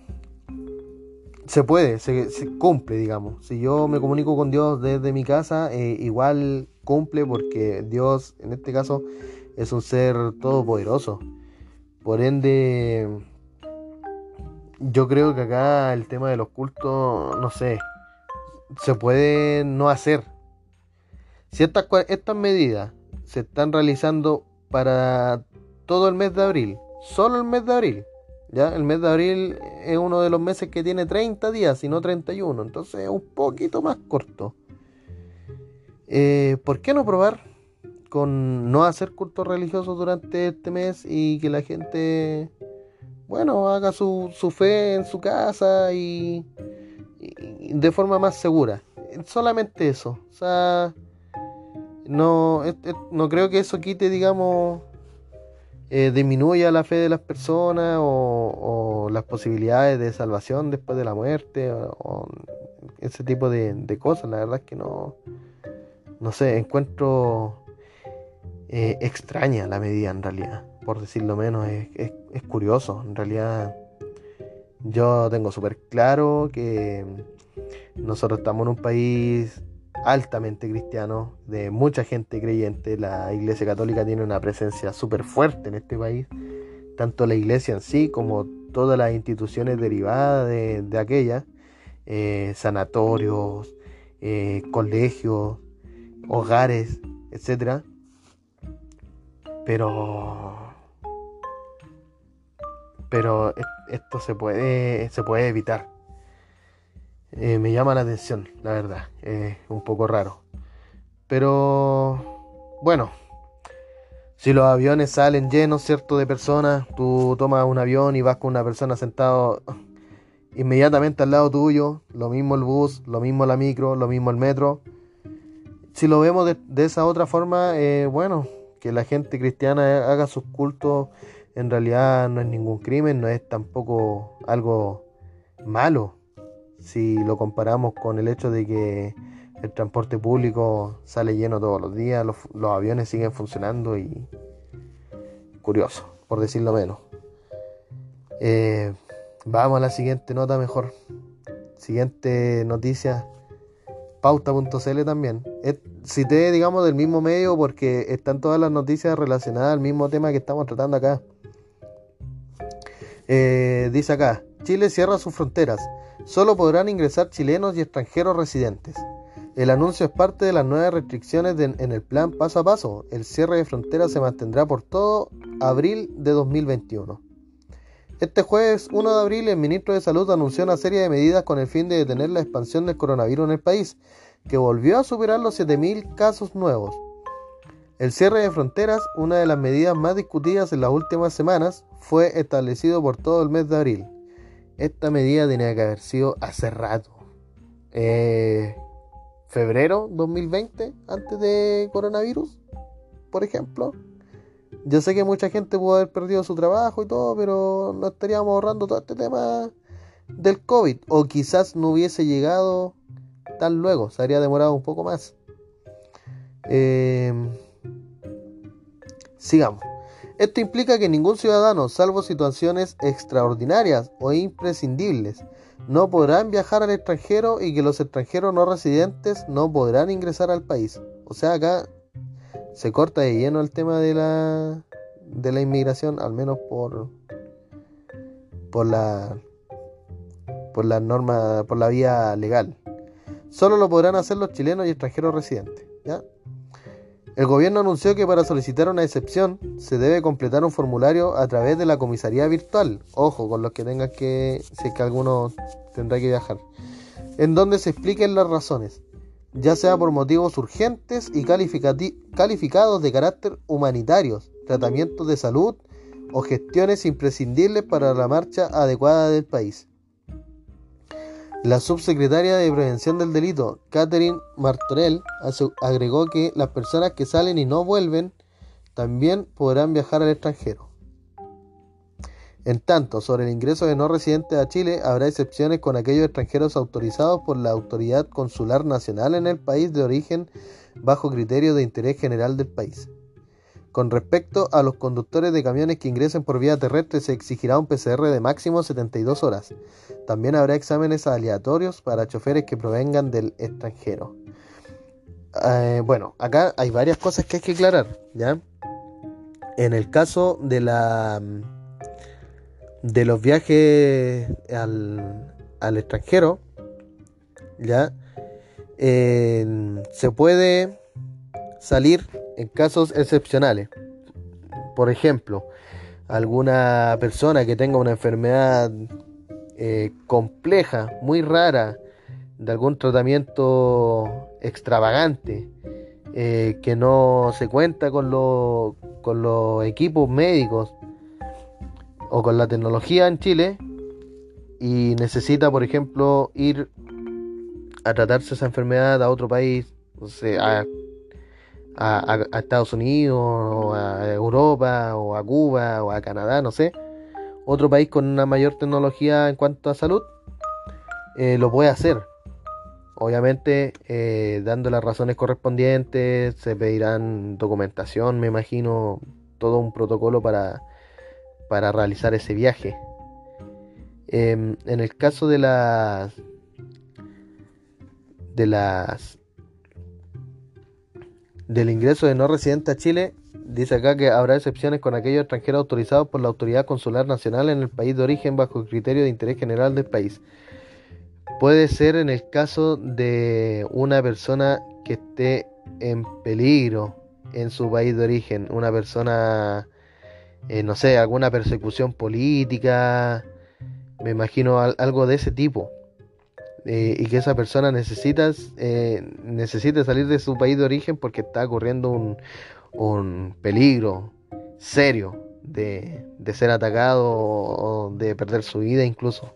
se puede, se, cumple, digamos. Si yo me comunico con Dios desde mi casa, eh, igual cumple porque Dios, en este caso, es un ser todopoderoso. Por ende, yo creo que acá el tema de los cultos, no sé, se puede no hacer. Si estas, medidas se están realizando para todo el mes de abril, solo el mes de abril, ¿ya? El mes de abril es uno de los meses que tiene 30 días y no 31, entonces es un poquito más corto. Eh, ¿Por qué no probar con no hacer cultos religiosos durante este mes y que la gente, bueno, haga su, su fe en su casa y de forma más segura. Solamente eso. O sea, no, no creo que eso quite, digamos, eh, disminuya la fe de las personas o, las posibilidades de salvación después de la muerte o, ese tipo de, cosas. La verdad es que no, no sé, encuentro eh, extraña la medida en realidad, por decirlo menos. Es, es curioso, en realidad yo tengo súper claro que nosotros estamos en un país altamente cristiano, de mucha gente creyente. La Iglesia Católica tiene una presencia súper fuerte en este país, tanto la Iglesia en sí como todas las instituciones derivadas de, aquella, eh, sanatorios, eh, colegios, hogares, etc. Pero pero esto se puede se puede evitar eh, me llama la atención, la verdad. Es un poco raro. Pero bueno, si los aviones salen llenos, ¿cierto? De personas, tú tomas un avión y vas con una persona sentado inmediatamente al lado tuyo, lo mismo el bus, lo mismo la micro, lo mismo el metro. Si lo vemos de, esa otra forma, eh, bueno, que la gente cristiana haga sus cultos en realidad no es ningún crimen, no es tampoco algo malo si lo comparamos con el hecho de que el transporte público sale lleno todos los días, los, aviones siguen funcionando y curioso, por decirlo menos. Eh, vamos a la siguiente nota mejor. Siguiente noticia, pauta.cl también. cité, digamos, del mismo medio porque están todas las noticias relacionadas al mismo tema que estamos tratando acá. Eh, dice acá, Chile cierra sus fronteras Solo podrán ingresar chilenos y extranjeros residentes. El anuncio es parte de las nuevas restricciones en el plan paso a paso. El cierre de fronteras se mantendrá por todo abril de 2021. Este jueves 1 de abril el ministro de Salud anunció una serie de medidas con el fin de detener la expansión del coronavirus en el país, que volvió a superar los 7.000 casos nuevos. El cierre de fronteras, una de las medidas más discutidas en las últimas semanas, fue establecido por todo el mes de abril. Esta medida tenía que haber sido hace. Eh, febrero 2020, antes de coronavirus, por ejemplo. Yo sé que mucha gente pudo haber perdido su trabajo y todo, pero no estaríamos ahorrando todo este tema del COVID. O quizás no hubiese llegado tan luego, se habría demorado un poco más. Eh, sigamos. Esto implica que ningún ciudadano, salvo situaciones extraordinarias o imprescindibles, no podrán viajar al extranjero y que los extranjeros no residentes no podrán ingresar al país. O sea, acá se corta de lleno el tema de la de la inmigración, al menos por por la por la norma, por la vía legal. Solo lo podrán hacer los chilenos y extranjeros residentes, ¿ya? El gobierno anunció que para solicitar una excepción se debe completar un formulario a través de la comisaría virtual. Ojo con los que tengan que, si es que alguno tendrá que viajar. En donde se expliquen las razones, ya sea por motivos urgentes y calificados de carácter humanitarios, tratamientos de salud o gestiones imprescindibles para la marcha adecuada del país. La subsecretaria de Prevención del Delito, Catherine Martorell, agregó que las personas que salen y no vuelven también podrán viajar al extranjero. En tanto, sobre el ingreso de no residentes a Chile, habrá excepciones con aquellos extranjeros autorizados por la Autoridad Consular Nacional en el país de origen bajo criterio de interés general del país. Con respecto a los conductores de camiones que ingresen por vía terrestre, se exigirá un PCR de máximo 72 horas. También habrá exámenes aleatorios para choferes que provengan del extranjero. Eh, bueno, acá hay varias cosas que hay que aclarar, ¿ya? En el caso de la de los viajes al, al extranjero, ¿ya? Se puede salir en casos excepcionales. Por ejemplo, alguna persona que tenga una enfermedad eh, compleja, muy rara, de algún tratamiento extravagante, eh, que no se cuenta con, con los equipos médicos o con la tecnología en Chile y necesita, por ejemplo, ir a tratarse esa enfermedad a otro país, o sea, a, Estados Unidos, o a Europa, o a Cuba, o a Canadá, no sé, otro país con una mayor tecnología en cuanto a salud, eh, lo puede hacer. Obviamente, eh, dando las razones correspondientes, se pedirán documentación, me imagino, todo un protocolo para, para realizar ese viaje. Em, en el caso de las de las del ingreso de no residente a Chile, dice acá que habrá excepciones con aquellos extranjeros autorizados por la autoridad consular nacional en el país de origen bajo el criterio de interés general del país. Puede ser en el caso de una persona que esté en peligro en su país de origen, una persona, eh, no sé, alguna persecución política, me imagino algo de ese tipo. Eh, y que esa persona necesita, eh, necesite salir de su país de origen porque está corriendo un, un peligro serio de, de, ser atacado o de perder su vida incluso.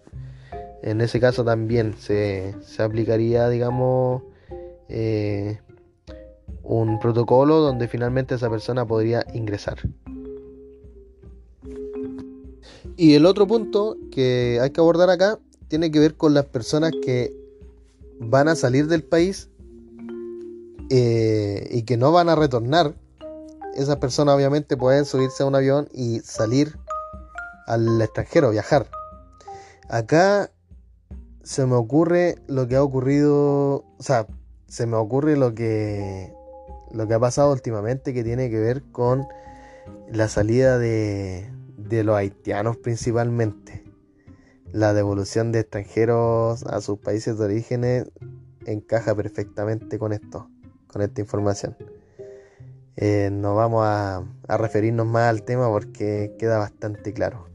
En ese caso también se, se aplicaría, digamos, eh, un protocolo donde finalmente esa persona podría ingresar. Y el otro punto que hay que abordar acá tiene que ver con las personas que van a salir del país eh, y que no van a retornar. Esas personas obviamente pueden subirse a un avión y salir al extranjero, viajar. Acá se me ocurre lo que ha ocurrido, o sea, se me ocurre lo que lo que ha pasado últimamente que tiene que ver con la salida de, de los haitianos principalmente la devolución de extranjeros a sus países de origen encaja perfectamente con esto, con esta información. Eh, no vamos a, referirnos más al tema porque queda bastante claro.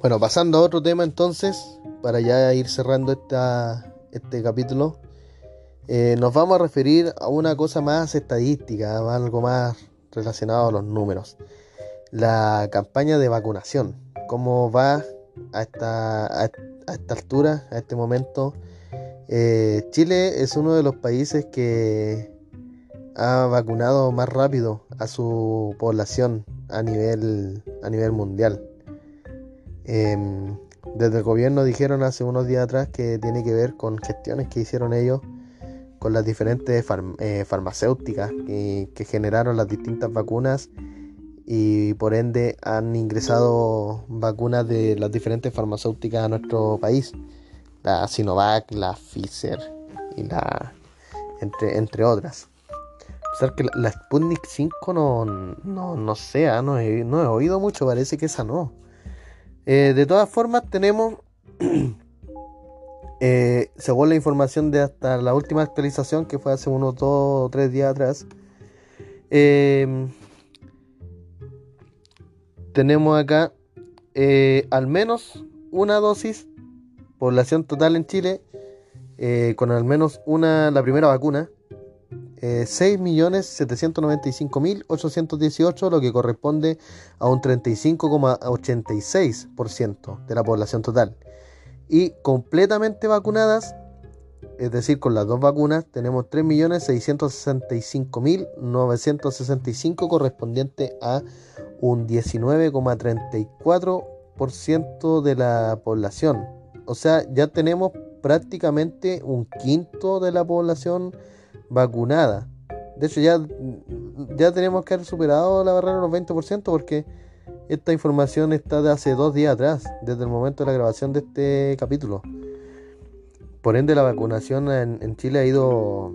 Bueno, pasando a otro tema entonces, para ya ir cerrando esta, este capítulo, eh, nos vamos a referir a una cosa más estadística, algo más relacionado a los números. La campaña de vacunación, cómo va a esta, esta altura, a este momento, eh, Chile es uno de los países que ha vacunado más rápido a su población a nivel, a nivel mundial. Em, desde el gobierno dijeron hace unos días atrás que tiene que ver con gestiones que hicieron ellos con las diferentes eh, farmacéuticas que generaron las distintas vacunas y por ende han ingresado vacunas de las diferentes farmacéuticas a nuestro país, la Sinovac, la Pfizer y la entre, entre otras. O que la, Sputnik 5 no, no, no sea, no he, no he oído mucho, parece que esa no. Eh, de todas formas tenemos, eh, según la información de hasta la última actualización que fue hace unos dos o tres días atrás, eh, tenemos acá eh, al menos una dosis, población total en Chile, eh, con al menos una, la primera vacuna, eh, 6.795.818, lo que corresponde a un 35,86% de la población total. Y completamente vacunadas, es decir, con las dos vacunas, tenemos 3.665.965 correspondiente a un 19,34% de la población. O sea, ya tenemos prácticamente un quinto de la población vacunada. De hecho, ya, ya tenemos que haber superado la barrera de los 20% porque esta información está de hace dos días atrás, desde el momento de la grabación de este capítulo. Por ende, la vacunación en, Chile ha ido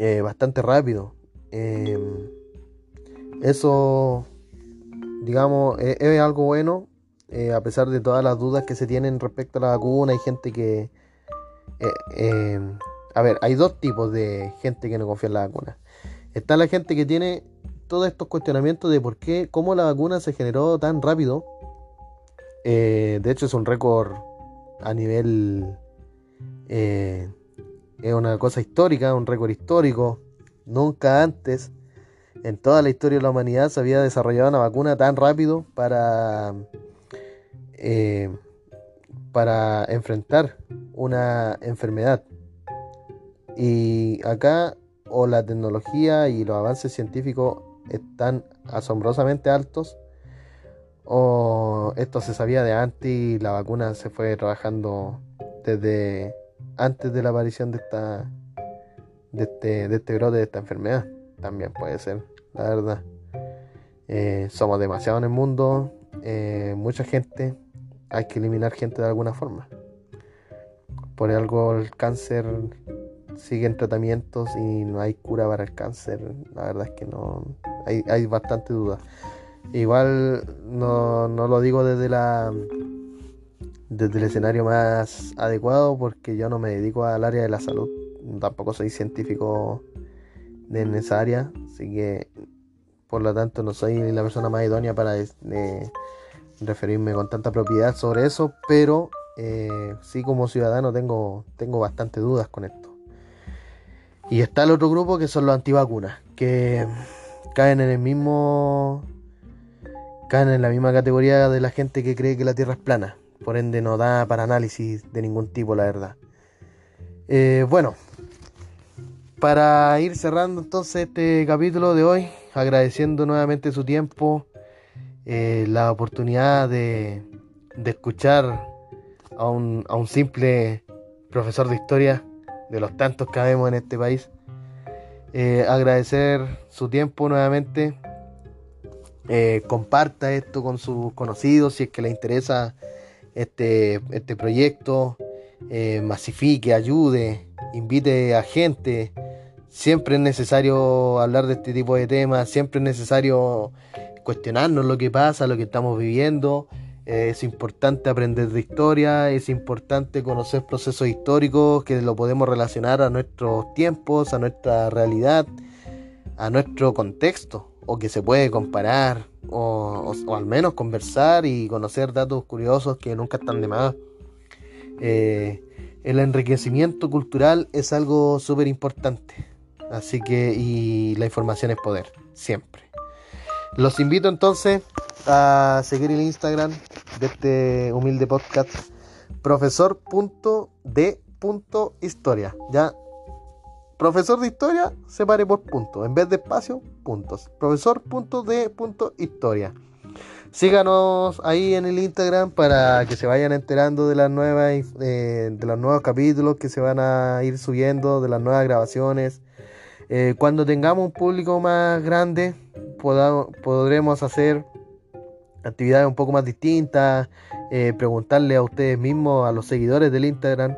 eh, bastante rápido. Eh, eso digamos, e-, es, algo bueno, eh, a pesar de todas las dudas que se tienen respecto a la vacuna. Hay gente que... Eh, em, a ver, hay dos tipos de gente que no confía en la vacuna. Está la gente que tiene todos estos cuestionamientos de por qué, cómo la vacuna se generó tan rápido. De hecho, es un récord a nivel... es una cosa histórica, un récord histórico. Nunca antes en toda la historia de la humanidad se había desarrollado una vacuna tan rápido para, eh, para enfrentar una enfermedad. Y acá o la tecnología y los avances científicos están asombrosamente altos o esto se sabía de antes y la vacuna se fue trabajando desde antes de la aparición de esta de este, de este brote de esta enfermedad también puede ser la verdad. Eh, somos demasiado en el mundo, eh, mucha gente, hay que eliminar gente de alguna forma. Por algo el cáncer siguen tratamientos y no hay cura para el cáncer. La verdad es que no hay, hay bastante duda. Igual no, no lo digo desde la desde el escenario más adecuado porque yo no me dedico al área de la salud, tampoco soy científico en esa área, así que por lo tanto no soy la persona más idónea para referirme con tanta propiedad sobre eso, pero eh, sí como ciudadano tengo, tengo bastante dudas con esto. Y está el otro grupo que son los antivacunas, que caen en el mismo caen en la misma categoría de la gente que cree que la Tierra es plana. Por ende no da para análisis de ningún tipo, la verdad. Eh, bueno, para ir cerrando entonces este capítulo de hoy, agradeciendo nuevamente su tiempo, eh, la oportunidad de, escuchar a un, simple profesor de historia, de los tantos que vemos en este país. Eh, agradecer su tiempo nuevamente. comparta esto con sus conocidos si es que le interesa este, este proyecto, eh, masifique, ayude, invite a gente. Siempre es necesario hablar de este tipo de temas, siempre es necesario cuestionarnos lo que pasa, lo que estamos viviendo. Eh, es importante aprender de historia, es importante conocer procesos históricos que lo podemos relacionar a nuestros tiempos, a nuestra realidad, a nuestro contexto, o que se puede comparar o, al menos conversar y conocer datos curiosos que nunca están de más. Eh, el enriquecimiento cultural es algo súper importante. Así que, y la información es poder, siempre. Los invito entonces a seguir el Instagram de este humilde podcast, profesor.d.historia. Ya Profesor de historia, separe por puntos. En vez de espacio, puntos. Profesor.de.historia. Síganos ahí en el Instagram para que se vayan enterando de las nuevas eh, de los nuevos capítulos que se van a ir subiendo, de las nuevas grabaciones. Eh, cuando tengamos un público más grande, podremos hacer actividades un poco más distintas, eh, preguntarle a ustedes mismos, a los seguidores del Instagram,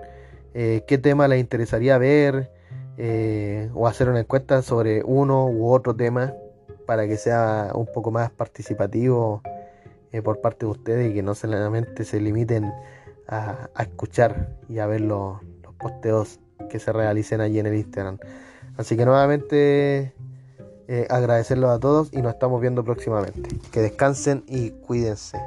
qué tema les interesaría ver, eh, o hacer una encuesta sobre uno u otro tema para que sea un poco más participativo eh, por parte de ustedes y que no solamente se limiten a, escuchar y a ver los, posteos que se realicen allí en el Instagram. Así que nuevamente eh, agradecerlos a todos y nos estamos viendo próximamente. Que descansen y cuídense.